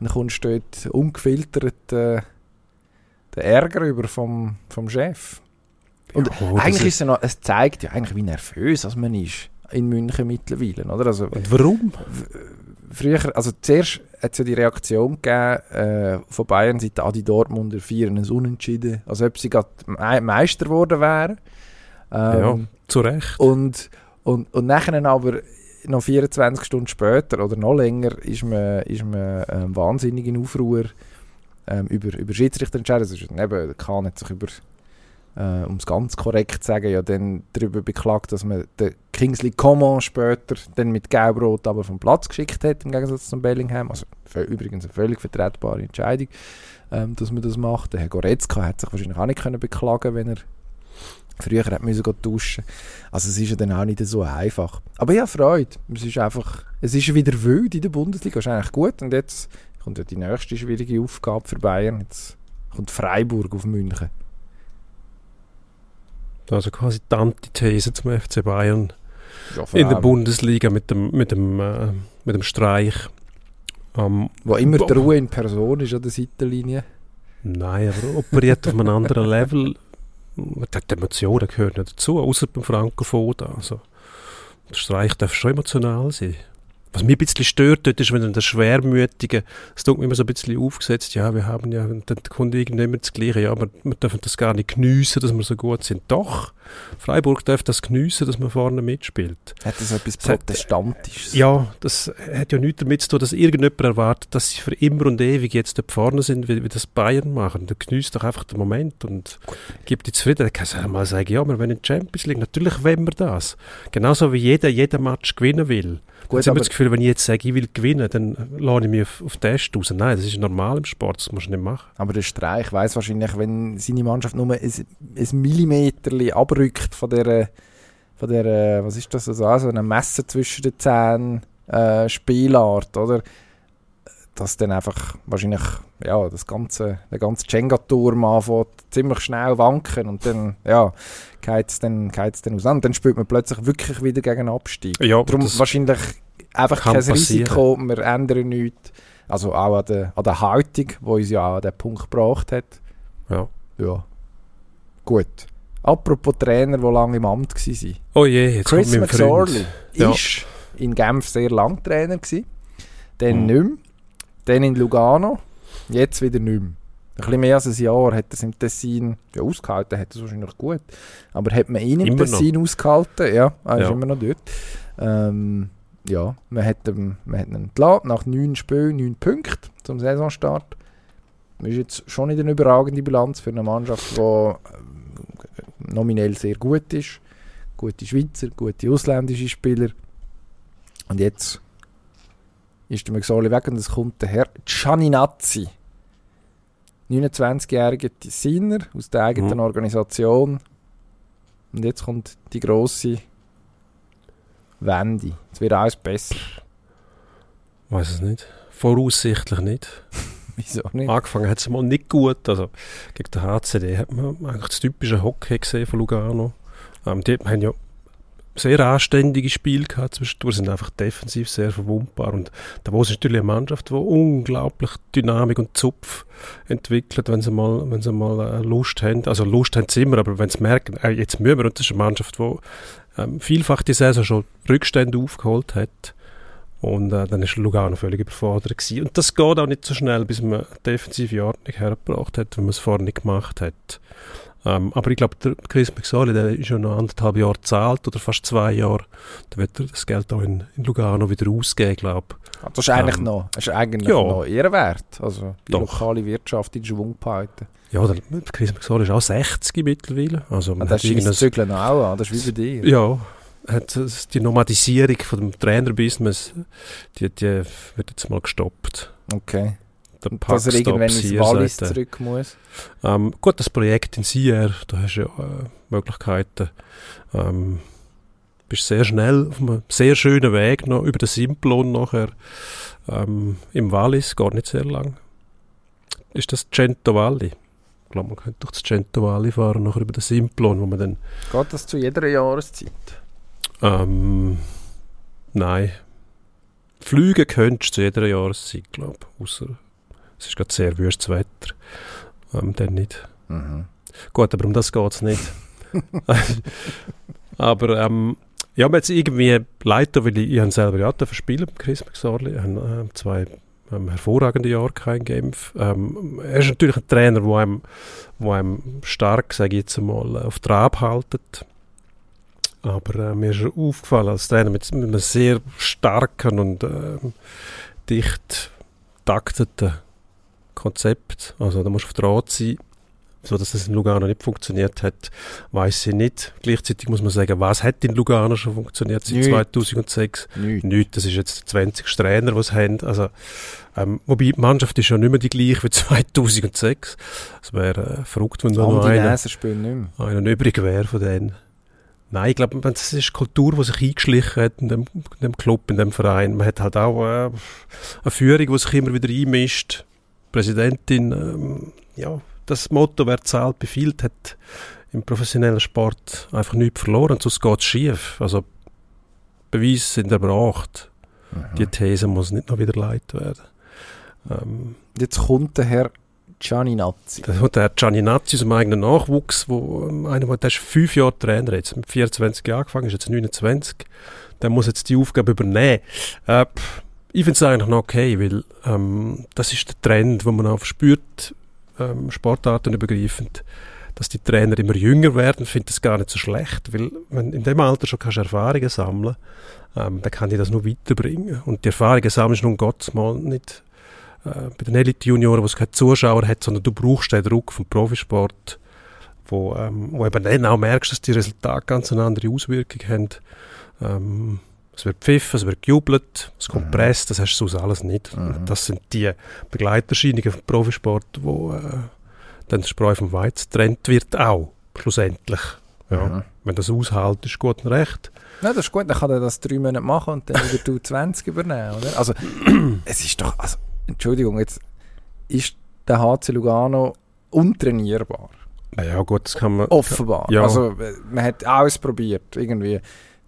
dann kommst du dort ungefiltert äh, den Ärger über vom, vom Chef. Und Ja, das eigentlich ist es, noch, es zeigt ja eigentlich, wie nervös man ist in München mittlerweile, oder? Also, Und warum? Früher, also zuerst hat es ja die Reaktion gegeben äh, von Bayern Seite, ah, die Dortmunder feiern ein Unentschieden, als ob sie gerade Me Meister geworden wären. Ähm, Ja, zu Recht. und, und, und nachher aber noch 24 Stunden später oder noch länger ist man, ist man ähm, wahnsinnig in Aufruhr ähm, über, über Schiedsrichter entscheiden. Also, eben, Kahn hat sich über, äh, um es ganz korrekt zu sagen, ja dann darüber beklagt, dass man den Kingsley Coman später dann mit Gelbrot aber vom Platz geschickt hat, im Gegensatz zum Bellingham. Also übrigens eine völlig vertretbare Entscheidung, ähm, dass man das macht. Der Herr Goretzka hat sich wahrscheinlich auch nicht können beklagen wenn er Früher hat man duschen. Also es ist ja dann auch nicht so einfach. Aber ja, Freude. Es ist einfach, es ist wieder wild in der Bundesliga. Ist eigentlich gut. Und jetzt kommt ja die nächste schwierige Aufgabe für Bayern. Jetzt kommt Freiburg auf München. Also quasi die Antithese zum FC Bayern ja, in der Bundesliga mit dem, mit dem, äh, mit dem Streich. Um, Wo immer die Ruhe in Person ist an der Seitenlinie. Nein, aber operiert auf einem anderen Level. Die Emotionen gehören ja dazu, außer beim Franco Foda. Also, der Streich darf schon emotional sein. Was mich ein bisschen stört dort ist, wenn der Schwermütige, es tut mir immer so ein bisschen aufgesetzt, ja, wir haben ja, dann kommt irgendjemand das Gleiche, ja, aber wir dürfen das gar nicht geniessen, dass wir so gut sind. Doch, Freiburg darf das geniessen, dass man vorne mitspielt. Hat das etwas Protestantisches? Hat, ja, das hat ja nichts damit zu tun, dass irgendjemand erwartet, dass sie für immer und ewig jetzt dort vorne sind, wie, wie das Bayern machen. Da genießt doch einfach den Moment und gibt die zufrieden. Da kann mal sagen, ja, wir wollen in die Champions League. Natürlich wollen wir das. Genauso wie jeder jeden Match gewinnen will. Gut, ich habe das Gefühl, wenn ich jetzt sage, ich will gewinnen, dann lade ich mich auf, auf Test raus. Nein, das ist normal im Sport, das musst du nicht machen. Aber der Streich weiß wahrscheinlich, wenn seine Mannschaft nur ein, ein Millimeter abrückt von der, von der, was ist das, also, also ein Messer zwischen den Zähnen, äh, Spielart, oder? Dass dann einfach wahrscheinlich, ja, das ganze, der ganze Jenga-Turm anfängt ziemlich schnell wanken und dann, ja, geht es dann, geht's dann auseinander. Dann spielt man plötzlich wirklich wieder gegen Abstieg. Ja, Darum wahrscheinlich einfach kein passieren. Risiko, wir ändern nichts. Also auch an der, an der Haltung, die uns ja auch an den Punkt gebracht hat. Ja. Ja. Gut. Apropos Trainer, die lange im Amt waren. Oh je, jetzt Chris McSorley ja. ist in Genf sehr lang Trainer gewesen. Dann mhm. nicht mehr. Dann in Lugano. Jetzt wieder nicht mehr. Ein bisschen mehr als ein Jahr hat er es im Tessin ja, ausgehalten, hat es wahrscheinlich gut. Aber hat man ihn im immer Tessin noch. ausgehalten? Ja, er ist immer noch dort. Ähm, ja, man hat, ähm, man hat ihn entlassen, nach neun Spielen, neun Punkten zum Saisonstart. Das ist jetzt schon nicht eine überragende Bilanz für eine Mannschaft, die äh, nominell sehr gut ist. Gute Schweizer, gute ausländische Spieler. Und jetzt ist der Mexoli weg und es kommt der Herr Gianinazzi 29-jähriger Designer aus der eigenen mhm. Organisation. Und jetzt kommt die grosse Wende. Es wird alles besser. Weiß es nicht. Voraussichtlich nicht. Wieso nicht? Angefangen hat es mal nicht gut. Also gegen den HCD hat man eigentlich das typische Hockey gesehen von Lugano. Ähm, die haben ja sehr anständige Spiel gehabt zwischendurch, sind einfach defensiv sehr verwundbar und da ist natürlich eine Mannschaft, die unglaublich Dynamik und Zupf entwickelt, wenn sie mal, wenn sie mal äh, Lust haben, also Lust haben sie immer, aber wenn sie merken, äh, jetzt müssen wir, und das ist eine Mannschaft, die ähm, vielfach die Saison schon Rückstände aufgeholt hat und äh, dann ist Lugano völlig überfordert gewesen. und das geht auch nicht so schnell, bis man defensive Ordnung hergebracht hat, wenn man es vorher nicht gemacht hat. Ähm, aber ich glaube, der Chris McSorley, der ist schon noch anderthalb Jahre zahlt oder fast zwei Jahre. Da wird er das Geld auch in, in Lugano wieder ausgeben, glaube ich. Ah, das ist eigentlich, ähm, noch, ist eigentlich ja, noch ehrenwert. Also die doch. lokale Wirtschaft in Schwung behalten. Ja, der Chris McSorley ist auch 60 mittlerweile. Also, Und das ist das Zügeln auch an, das ist wie bei dir. Ja, hat die Nomadisierung von dem Trainerbusiness, die, die wird jetzt mal gestoppt. Okay der Dass er irgendwann ins Wallis zurück muss. Ähm, gut, das Projekt in Sier, da hast du ja äh, Möglichkeiten. Ähm, bist sehr schnell auf einem sehr schönen Weg noch über den Simplon nachher ähm, im Wallis, gar nicht sehr lang. Ist das Cento Valli? Ich glaube, man könnte durch das Cento Valli fahren, nachher über den Simplon, wo man dann... Geht das zu jeder Jahreszeit? Ähm, nein. Flüge könntest du zu jeder Jahreszeit, glaube ich. Es ist gerade sehr wüstes Wetter. Ähm, dann nicht. Mhm. Gut, aber um das geht es nicht. aber ähm, ja, mir jetzt irgendwie leid, weil ich, ich habe selber ja verspielt mit Chris McSorley. Ich habe äh, zwei ähm, hervorragende Jahre in Genf. Ähm, er ist natürlich ein Trainer, der einem, wo einem stark, sage ich jetzt mal, auf Trab haltet. Aber äh, mir ist aufgefallen als Trainer mit, mit einem sehr starken und äh, dicht takteten Konzept. Also da musst du auf der Art sein, so dass das in Lugano nicht funktioniert hat, weiß ich nicht. Gleichzeitig muss man sagen, was hat in Lugano schon funktioniert seit Nicht. 2006? Nicht. Nicht. Das ist jetzt der 20. Trainer, es haben. Also, ähm, wobei die Mannschaft ist ja nicht mehr die gleiche wie 2006. Es wäre äh, verrückt, wenn da noch einer, einer übrig wäre von denen. Nein, ich glaube, das ist Kultur, die sich eingeschlichen hat in dem, in dem Club, in dem Verein. Man hat halt auch äh, eine Führung, die sich immer wieder einmischt. Präsidentin, ähm, ja, das Motto, wer zahlt, befiehlt, hat im professionellen Sport einfach nichts verloren, sonst geht es schief. Also Beweise sind erbracht. Die These muss nicht noch wieder leitet werden. Ähm, Jetzt kommt der Herr Gianninazzi. da hat der Gianninazzi aus dem eigenen Nachwuchs, wo ähm, einer, der ist fünf Jahre Trainer jetzt, mit 24 Jahren angefangen, ist jetzt 29, der muss jetzt die Aufgabe übernehmen. Äh, pff, ich finde es eigentlich noch okay, weil ähm, das ist der Trend, wo man auch spürt, ähm, Sportarten übergreifend, dass die Trainer immer jünger werden, finde das gar nicht so schlecht, weil wenn in dem Alter schon kannst Erfahrungen sammeln, ähm, dann kann ich das nur weiterbringen. Und die Erfahrungen sammelst du nun Gott mal nicht äh, bei den Elite-Junioren, wo es keine Zuschauer hat, sondern du brauchst den Druck vom Profisport, wo, ähm, wo eben dann auch merkst, dass die Resultate ganz eine andere Auswirkung haben. Ähm, es wird pfiffen, es wird gejubelt, es kommt Mhm. Presse, das hast du sonst alles nicht. Mhm. Das sind die Begleiterscheinungen vom Profisport, wo äh, dann der Spreu vom Weizen getrennt wird auch, schlussendlich. Ja. Mhm. Wenn das aushält, ist gut und recht. Ja, das ist gut, dann kann er das drei Monate machen und dann wieder du 20 übernehmen, oder? Also, es ist doch, also, Entschuldigung, jetzt ist der HC Lugano untrainierbar. Naja, gut, das kann man. Offenbar. Ja. Also, man hat alles probiert. Irgendwie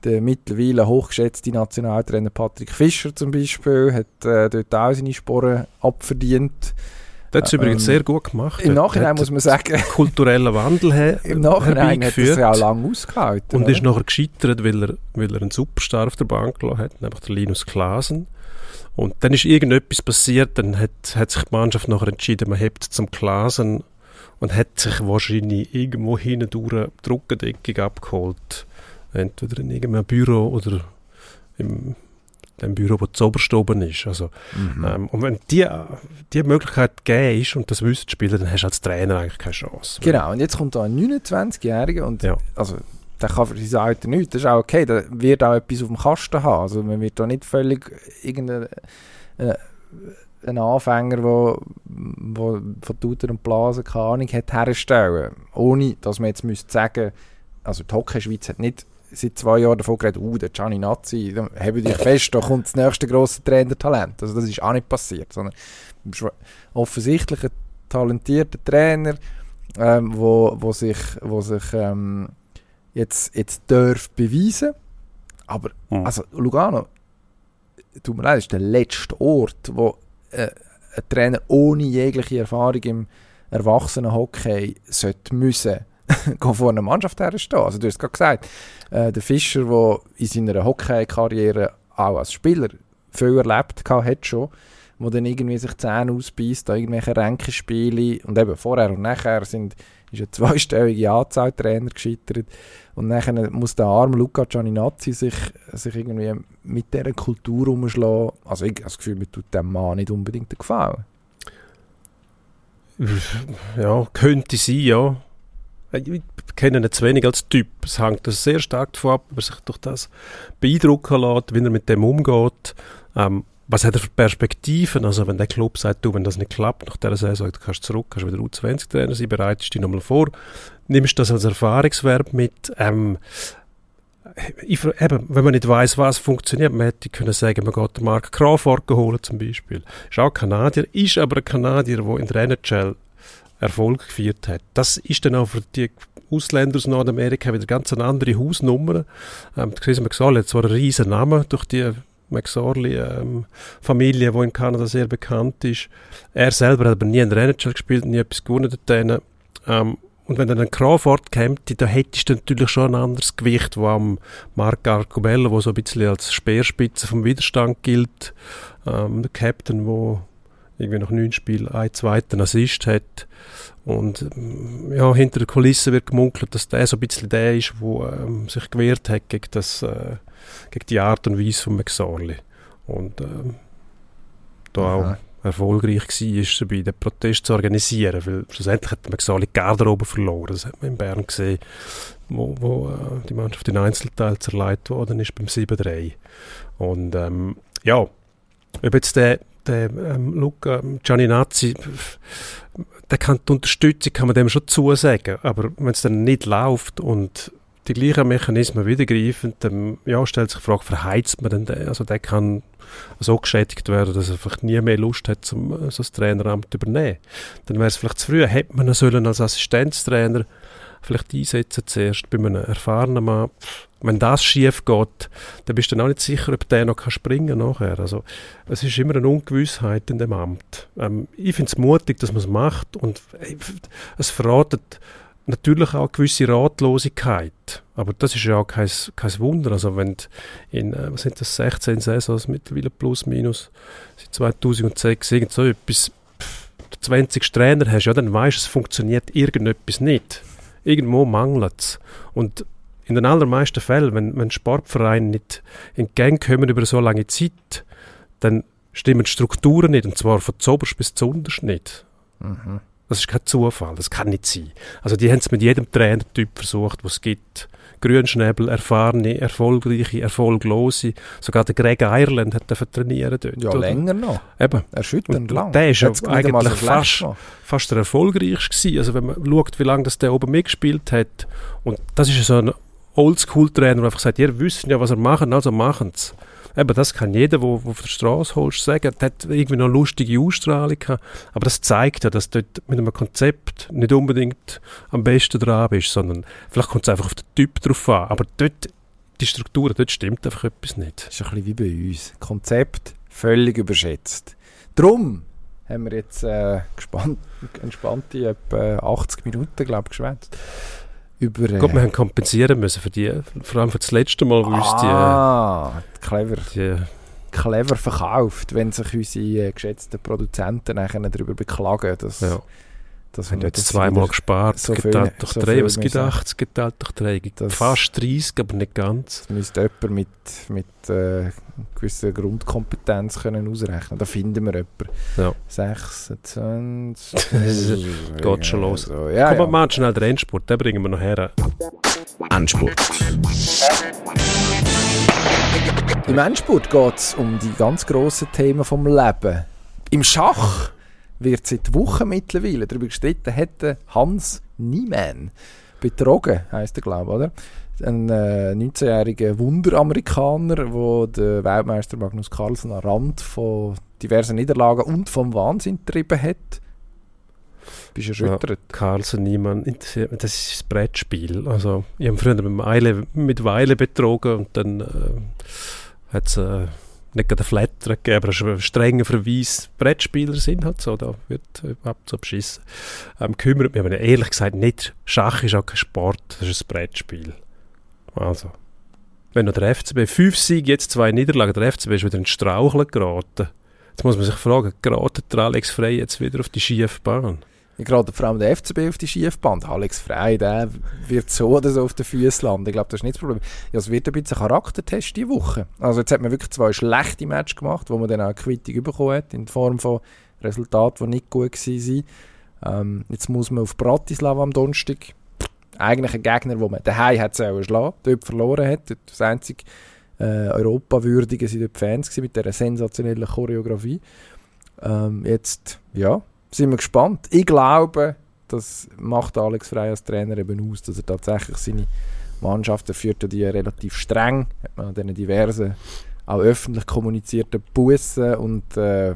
der mittlerweile hochgeschätzte Nationaltrainer Patrick Fischer zum Beispiel hat äh, dort auch seine Sporen abverdient. Das hat es Ähm, übrigens sehr gut gemacht. Im Nachhinein hat muss man sagen, einen kulturellen Wandel he im Nachhinein hat es ja auch lange ausgehalten. Und oder? ist nachher gescheitert, weil er, weil er einen Superstar auf der Bank gelassen hat, nämlich der Linus Klasen. Und dann ist irgendetwas passiert, dann hat, hat sich die Mannschaft nachher entschieden, man hebt zum Klasen und hat sich wahrscheinlich irgendwo hindurch die Druckendeckung abgeholt. Entweder in irgendeinem Büro oder im dem Büro, wo zuoberst oben ist. Also, Mhm. ähm, und wenn die, die Möglichkeit gegeben ist und das die Spieler, dann hast du als Trainer eigentlich keine Chance. Genau, und jetzt kommt da ein 29-Jähriger und Ja. also, der kann für sein Alter nichts, das ist auch okay, der wird auch etwas auf dem Kasten haben, also man wird da nicht völlig irgendein äh, ein Anfänger, wo, wo von Tutor und Blasen keine Ahnung hat, herstellen, ohne dass man jetzt müsste sagen, also die Hockey-Schweiz hat nicht seit zwei Jahren davon geredet, uh, der Gianni Nazzi, da habe dich fest, da kommt das nächste grosse Trainertalent. Also das ist auch nicht passiert, sondern offensichtlich ein talentierter Trainer, ähm, wo, wo sich, wo sich ähm, jetzt, jetzt darf beweisen. Aber Mhm. also Lugano, tut mir leid, ist der letzte Ort, wo äh, ein Trainer ohne jegliche Erfahrung im Erwachsenenhockey sollte müssen vor einer Mannschaft herstehen. Also du hast gerade gesagt, äh, der Fischer, der in seiner Hockey-Karriere auch als Spieler viel erlebt hat schon, wo dann irgendwie sich Zähne ausbeißt, da irgendwelche Ränkespiele und eben vorher und nachher sind, ist eine zweistellige Anzahl Trainer gescheitert und nachher muss der arme Luca Gianninazzi sich, sich irgendwie mit dieser Kultur umschlagen. Also ich habe das Gefühl, mir tut dem Mann nicht unbedingt Gefallen. Ja, könnte sein, ja. Ich kenne ihn zu wenig als Typ. Es hängt das sehr stark davon ab, ob er sich durch das beeindrucken lässt, wie er mit dem umgeht. Ähm, was hat er für Perspektiven? Also wenn der Club sagt, du, wenn das nicht klappt nach dieser Saison, du kannst zurück, kannst wieder U20-Trainer sein, bereitest dich nochmal vor, nimmst das als Erfahrungswerb mit. Ähm, ich, eben, wenn man nicht weiß, was funktioniert, man hätte können sagen, man geht den Mark Crawford holen zum Beispiel. Ist auch Kanadier, ist aber ein Kanadier, der in der NHL Erfolg gefeiert hat. Das ist dann auch für die Ausländer aus Nordamerika wieder ganz eine andere Hausnummer. Ähm, Chris McSorley hat zwar einen riesen Namen durch die McSorley-Familie, die in Kanada sehr bekannt ist. Er selber hat aber nie in der NHL gespielt, nie etwas gewonnen dort. Ähm, und wenn dann ein Crawford käme, da hättest du natürlich schon ein anderes Gewicht, wo am Marc Arcobello, wo so ein bisschen als Speerspitze vom Widerstand gilt, ähm, der Captain, wo irgendwie nach neun Spielen einen zweiten Assist hat. Und ja, hinter der Kulisse wird gemunkelt, dass der so ein bisschen der ist, der ähm, sich gewehrt hat gegen, das, äh, gegen die Art und Weise von McSorley. Und ähm, da auch Aha. erfolgreich war, bei den Protest zu organisieren. Weil schlussendlich hat gesagt, die Garderobe verloren. Das hat man in Bern gesehen, wo, wo äh, die Mannschaft in Einzelteil zerlegt worden ist beim 7-3. Und ähm, ja, ob jetzt der, der ähm, Luca Gianninazzi, der kann die Unterstützung kann man dem schon zusagen, aber wenn es dann nicht läuft und die gleichen Mechanismen wieder greifen, dann ja, stellt sich die Frage, verheizt man denn den? Also der kann so geschädigt werden, dass er einfach nie mehr Lust hat, zum, so das Traineramt zu übernehmen. Dann wäre es vielleicht zu früh, hätte man ihn sollen als Assistenztrainer vielleicht einsetzen zuerst bei einem erfahrenen Mann. Wenn das schief geht, dann bist du dann auch nicht sicher, ob der noch springen kann nachher. Also, es ist immer eine Ungewissheit in dem Amt. Ähm, ich finde es mutig, dass man es macht und äh, es verratet natürlich auch eine gewisse Ratlosigkeit. Aber das ist ja auch kein, kein Wunder. Also wenn in, äh, was sind das, 16 Saisons mittlerweile plus minus, seit 2006 irgend so etwas, 20 Trainer hast, ja, dann weißt du, es funktioniert irgendetwas nicht. Irgendwo mangelt es. Und in den allermeisten Fällen, wenn, wenn Sportvereine nicht in Gang kommen über so lange Zeit, dann stimmen die Strukturen nicht, und zwar von zuoberst bis zuunterst nicht. Mhm. Das ist kein Zufall, das kann nicht sein. Also die haben es mit jedem Trainertyp versucht, was es gibt. Grünschnäbel, erfahrene, erfolgreiche, erfolglose. Sogar der Greg Ireland hat trainieren dort. Ja, oder? länger noch. Eben. Erschütternd lang. Der ist ja eigentlich fast, fast der erfolgreichste gewesen. Also wenn man schaut, wie lange das der oben mitgespielt hat. Und das ist so ein Oldschool-Trainer, der einfach sagt, ihr wisst ja, was er macht, also machen es. Eben, das kann jeder, der auf der Straße holst, sagen. Der hat irgendwie noch lustige Ausstrahlung gehabt. Aber das zeigt ja, dass dort mit einem Konzept nicht unbedingt am besten dran bist, sondern vielleicht kommt es einfach auf den Typ drauf an. Aber dort, die Struktur, dort stimmt einfach etwas nicht. Das ist ein bisschen wie bei uns. Konzept völlig überschätzt. Drum haben wir jetzt äh, gespannt, entspannte etwa 80 Minuten, glaube ich, geschwätzt über... Äh, Gut, wir haben kompensieren müssen für die, vor allem für das letzte Mal, wo uns die... Ah, clever. Die, clever verkauft, wenn sich unsere äh, geschätzten Produzenten nachher darüber beklagen, dass... Ja. Das haben jetzt zweimal gespart, so geteilt durch so drei, was gibt 80 geteilt durch drei? Fast 30, aber nicht ganz. Das müsste jemand mit, mit äh, gewisser Grundkompetenz können ausrechnen Da finden wir jemanden. Ja. 26... Geht schon los. So. Ja, Komm, ja. mal schnell den Endspurt, den bringen wir noch her. Endspurt. Im Endspurt geht es um die ganz grossen Themen vom Leben. Im Schach wird seit Wochen mittlerweile darüber gestritten, hätte Hans Niemann betrogen, heisst er, glaube oder? Ein äh, 19-jähriger Wunderamerikaner, der den Weltmeister Magnus Carlsen am Rand von diversen Niederlagen und vom Wahnsinn getrieben hat. Bist erschüttert? Ja, Carlsen, Niemann, das ist das Brettspiel. Also, ich habe früher mit Weile, mit Weile betrogen und dann äh, hat es... Äh, nicht gerade einen Flatter gegeben, aber ein strenger Verweis. Brettspieler sind halt so, da wird überhaupt so beschissen. Ähm, kümmert mich aber ehrlich gesagt nicht. Schach ist auch kein Sport, das ist ein Brettspiel. Also, wenn noch der FCB fünf Siege, jetzt zwei Niederlagen, der FCB ist wieder in Straucheln geraten. Jetzt muss man sich fragen, geraten der Alex Frey jetzt wieder auf die schiefe Bahn? Gerade vor allem der FCB auf die Schiefbahn. Alex Frey, der wird so oder so auf den Füßen landen. Ich glaube, das ist nicht das Problem. Ja, es wird ein bisschen Charaktertest diese Woche. Also jetzt hat man wirklich zwei schlechte Matches gemacht, wo man dann auch eine Quittung bekommen hat, in Form von Resultaten, die nicht gut waren. Ähm, jetzt muss man auf Bratislava am Donnerstag. Eigentlich ein Gegner, wo man daheim hat auch schlagen, dort verloren hat. Dort das einzige äh, Europawürdige sind die Fans mit dieser sensationellen Choreografie. Ähm, jetzt, ja, sind wir gespannt. Ich glaube, das macht Alex Frey als Trainer eben aus, dass er tatsächlich seine Mannschaften führt die relativ streng, hat man an diversen auch öffentlich kommunizierten Bussen und äh,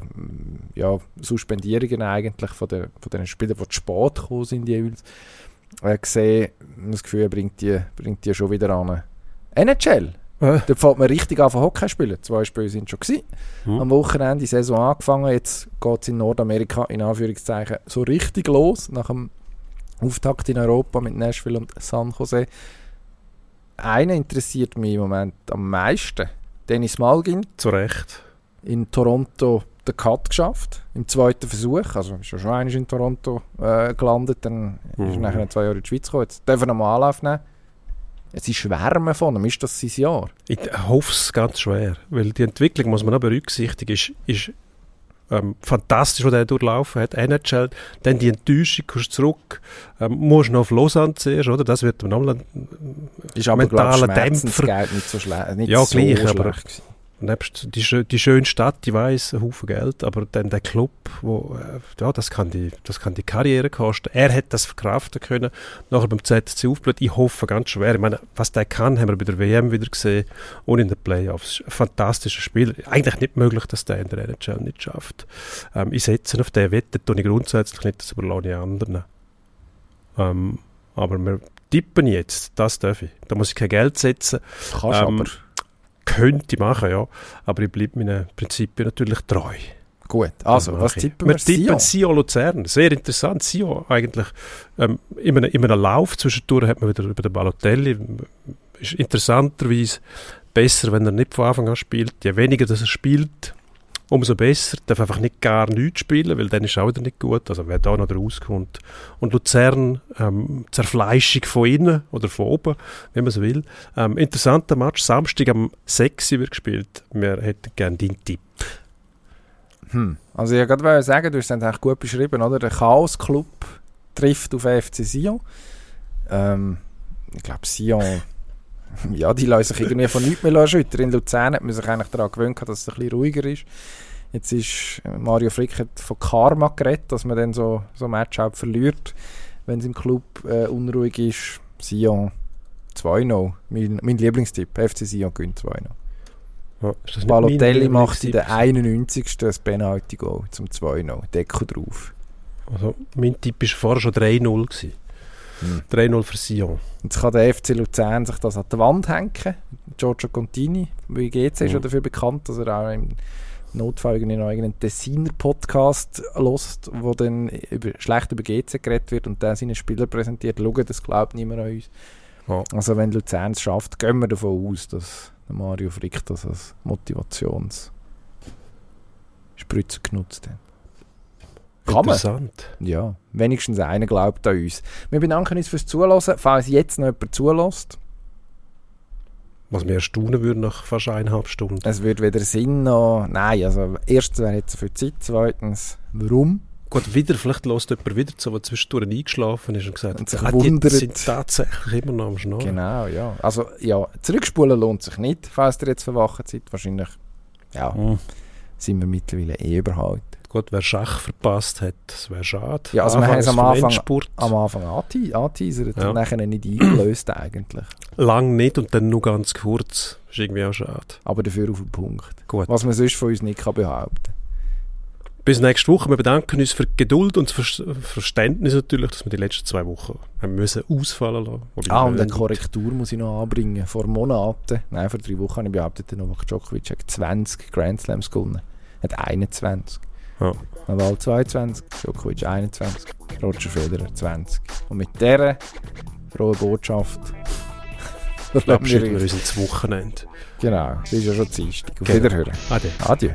ja, Suspendierungen eigentlich von, der, von den Spielern, die zu spät gekommen sind jeweils, äh, gesehen. Das Gefühl, bringt die, bringt die schon wieder an. NHL äh. Dort fällt man richtig an von Hockey spielen. Zwei Spiele sind schon gewesen. Mhm. Am Wochenende die Saison angefangen. Jetzt geht es in Nordamerika in Anführungszeichen so richtig los. Nach dem Auftakt in Europa mit Nashville und San Jose. Einer interessiert mich im Moment am meisten. Dennis Malgin. Zu Recht. In Toronto den Cut geschafft. Im zweiten Versuch. Also ist er schon einmal in Toronto äh, gelandet. Dann mhm. ist er nachher zwei Jahre in die Schweiz gekommen. Jetzt darf er nochmal Anlauf nehmen. Sie schwärmen von ihm. Ist das sein Jahr? Ich hoffe es ganz schwer, weil die Entwicklung, muss man auch berücksichtigen, ist, ist ähm, fantastisch, was er durchlaufen hat, NHL, dann die Enttäuschung, kommst zurück, ähm, musst noch auf Lausanne zuerst, oder? Das wird nochmal ein mentaler Dämpfer. nicht so schlecht. Nicht Ja, so gleich, aber- gewesen. Nebst die, die schöne Stadt, ich weiß, ein Haufen Geld, aber dann der Club, wo, äh, ja, das kann, die, das kann die Karriere kosten. Er hätte das verkraften können, nachher beim ZSC aufblüht. Ich hoffe ganz schwer. Ich meine, was der kann, haben wir bei der WM wieder gesehen und in den Playoffs. Ein fantastischer Spieler. Eigentlich nicht möglich, dass der in der NHL nicht schafft. Ähm, ich setze auf den, wette tue ich grundsätzlich nicht, das überlasse ich anderen. Ähm, aber wir tippen jetzt, das darf ich. Da muss ich kein Geld setzen Kannst Ähm, aber. Könnte ich machen, ja. Aber ich bleibe meinen Prinzipien natürlich treu. Gut, also, was tippen wir? Wir tippen? Sion Luzern. Sehr interessant. Sion eigentlich ähm, in, einem, in einem Lauf. Zwischendurch hat man wieder über den Balotelli. Ist interessanterweise besser, wenn er nicht von Anfang an spielt. Je weniger dass er spielt, umso besser. Darf einfach nicht gar nichts spielen, weil dann ist auch wieder nicht gut. Also wer da noch rauskommt. Und Luzern, ähm, Zerfleischung von innen oder von oben, wie man es will. Ähm, interessanter Match. Samstag am 6 Uhr wird gespielt. Wir hätten gerne deinen Tipp. Hm. Also, ich wollte gerade sagen, du hast es eigentlich gut beschrieben, oder? Der Chaos-Club trifft auf FC Sion. Ähm, ich glaube, Sion, ja, die lassen sich irgendwie von nichts mehr erschüttern. In Luzern hat man sich eigentlich daran gewöhnt, dass es ein bisschen ruhiger ist. Jetzt ist äh, Mario Frick hat von Karma geredet, dass man dann so, so ein Match halt verliert, wenn es im Club äh, unruhig ist. Sion 2-0. Mein, mein Lieblingstipp. FC Sion gewinnt 2-0. Ja, Balotelli macht in der Lieblingstipp? 91. das Penalty-Goal zum 2-0. Deckel drauf. Also, mein Tipp war vorher schon 3-0. Gewesen. Hm. 3-0 für Sion. Jetzt kann der FC Luzern sich das an die Wand hängen. Giorgio Contini, bei GC ist Mhm. ja dafür bekannt, dass er auch im Notfall noch irgendeinen Tessiner-Podcast lost, wo dann über, schlecht über GC geredet wird und der seine Spieler präsentiert. Schauen, das glaubt niemand an uns. Ja. Also wenn Luzern es schafft, gehen wir davon aus, dass Mario Frick das als Motivationsspritze genutzt hat. Kann man. Interessant. Ja, wenigstens einer glaubt an uns. Wir bedanken uns fürs Zuhören. Falls jetzt noch jemand zulässt, Was mir erstaunen würde nach fast eineinhalb Stunden. es wird weder Sinn noch. Nein, also erstens, wer hat so viel Zeit? Zweitens, warum? Gut, wieder, vielleicht lässt jemand wieder zu, der zwischendurch eingeschlafen ist und gesagt Und sich hat, wundert. die sind tatsächlich immer noch am Schnarren. Genau, ja. Also, ja, zurückspulen lohnt sich nicht, falls ihr jetzt verwacht seid. Wahrscheinlich, ja, Hm. sind wir mittlerweile eh überhaupt. Gut, wer Schach verpasst hat, das wäre schade. Ja, also wir haben es am Anfang- Am Anfang anteasert Ja. und nachher nicht eingelöst eigentlich. lang nicht und dann nur ganz kurz. Ist irgendwie auch schade. Aber dafür auf den Punkt. Gut. Was man sonst von uns nicht kann behaupten Bis nächste Woche. Wir bedanken uns für die Geduld und das Ver- Verständnis natürlich, dass wir die letzten zwei Wochen haben müssen ausfallen lassen. Ah, und eine Korrektur muss ich noch anbringen. Vor Monaten, nein, vor drei Wochen habe ich behauptet, der Novak Djokovic hat 20 Grand Slams gewonnen. Hat 21. Ja. Nadal 22, Djokovic 21, Roger Federer 20. Und mit dieser frohen Botschaft verabschieden wir uns ins Wochenende. Genau, es ist ja schon Dienstag. Auf genau. Wiederhören. Adieu. Adieu.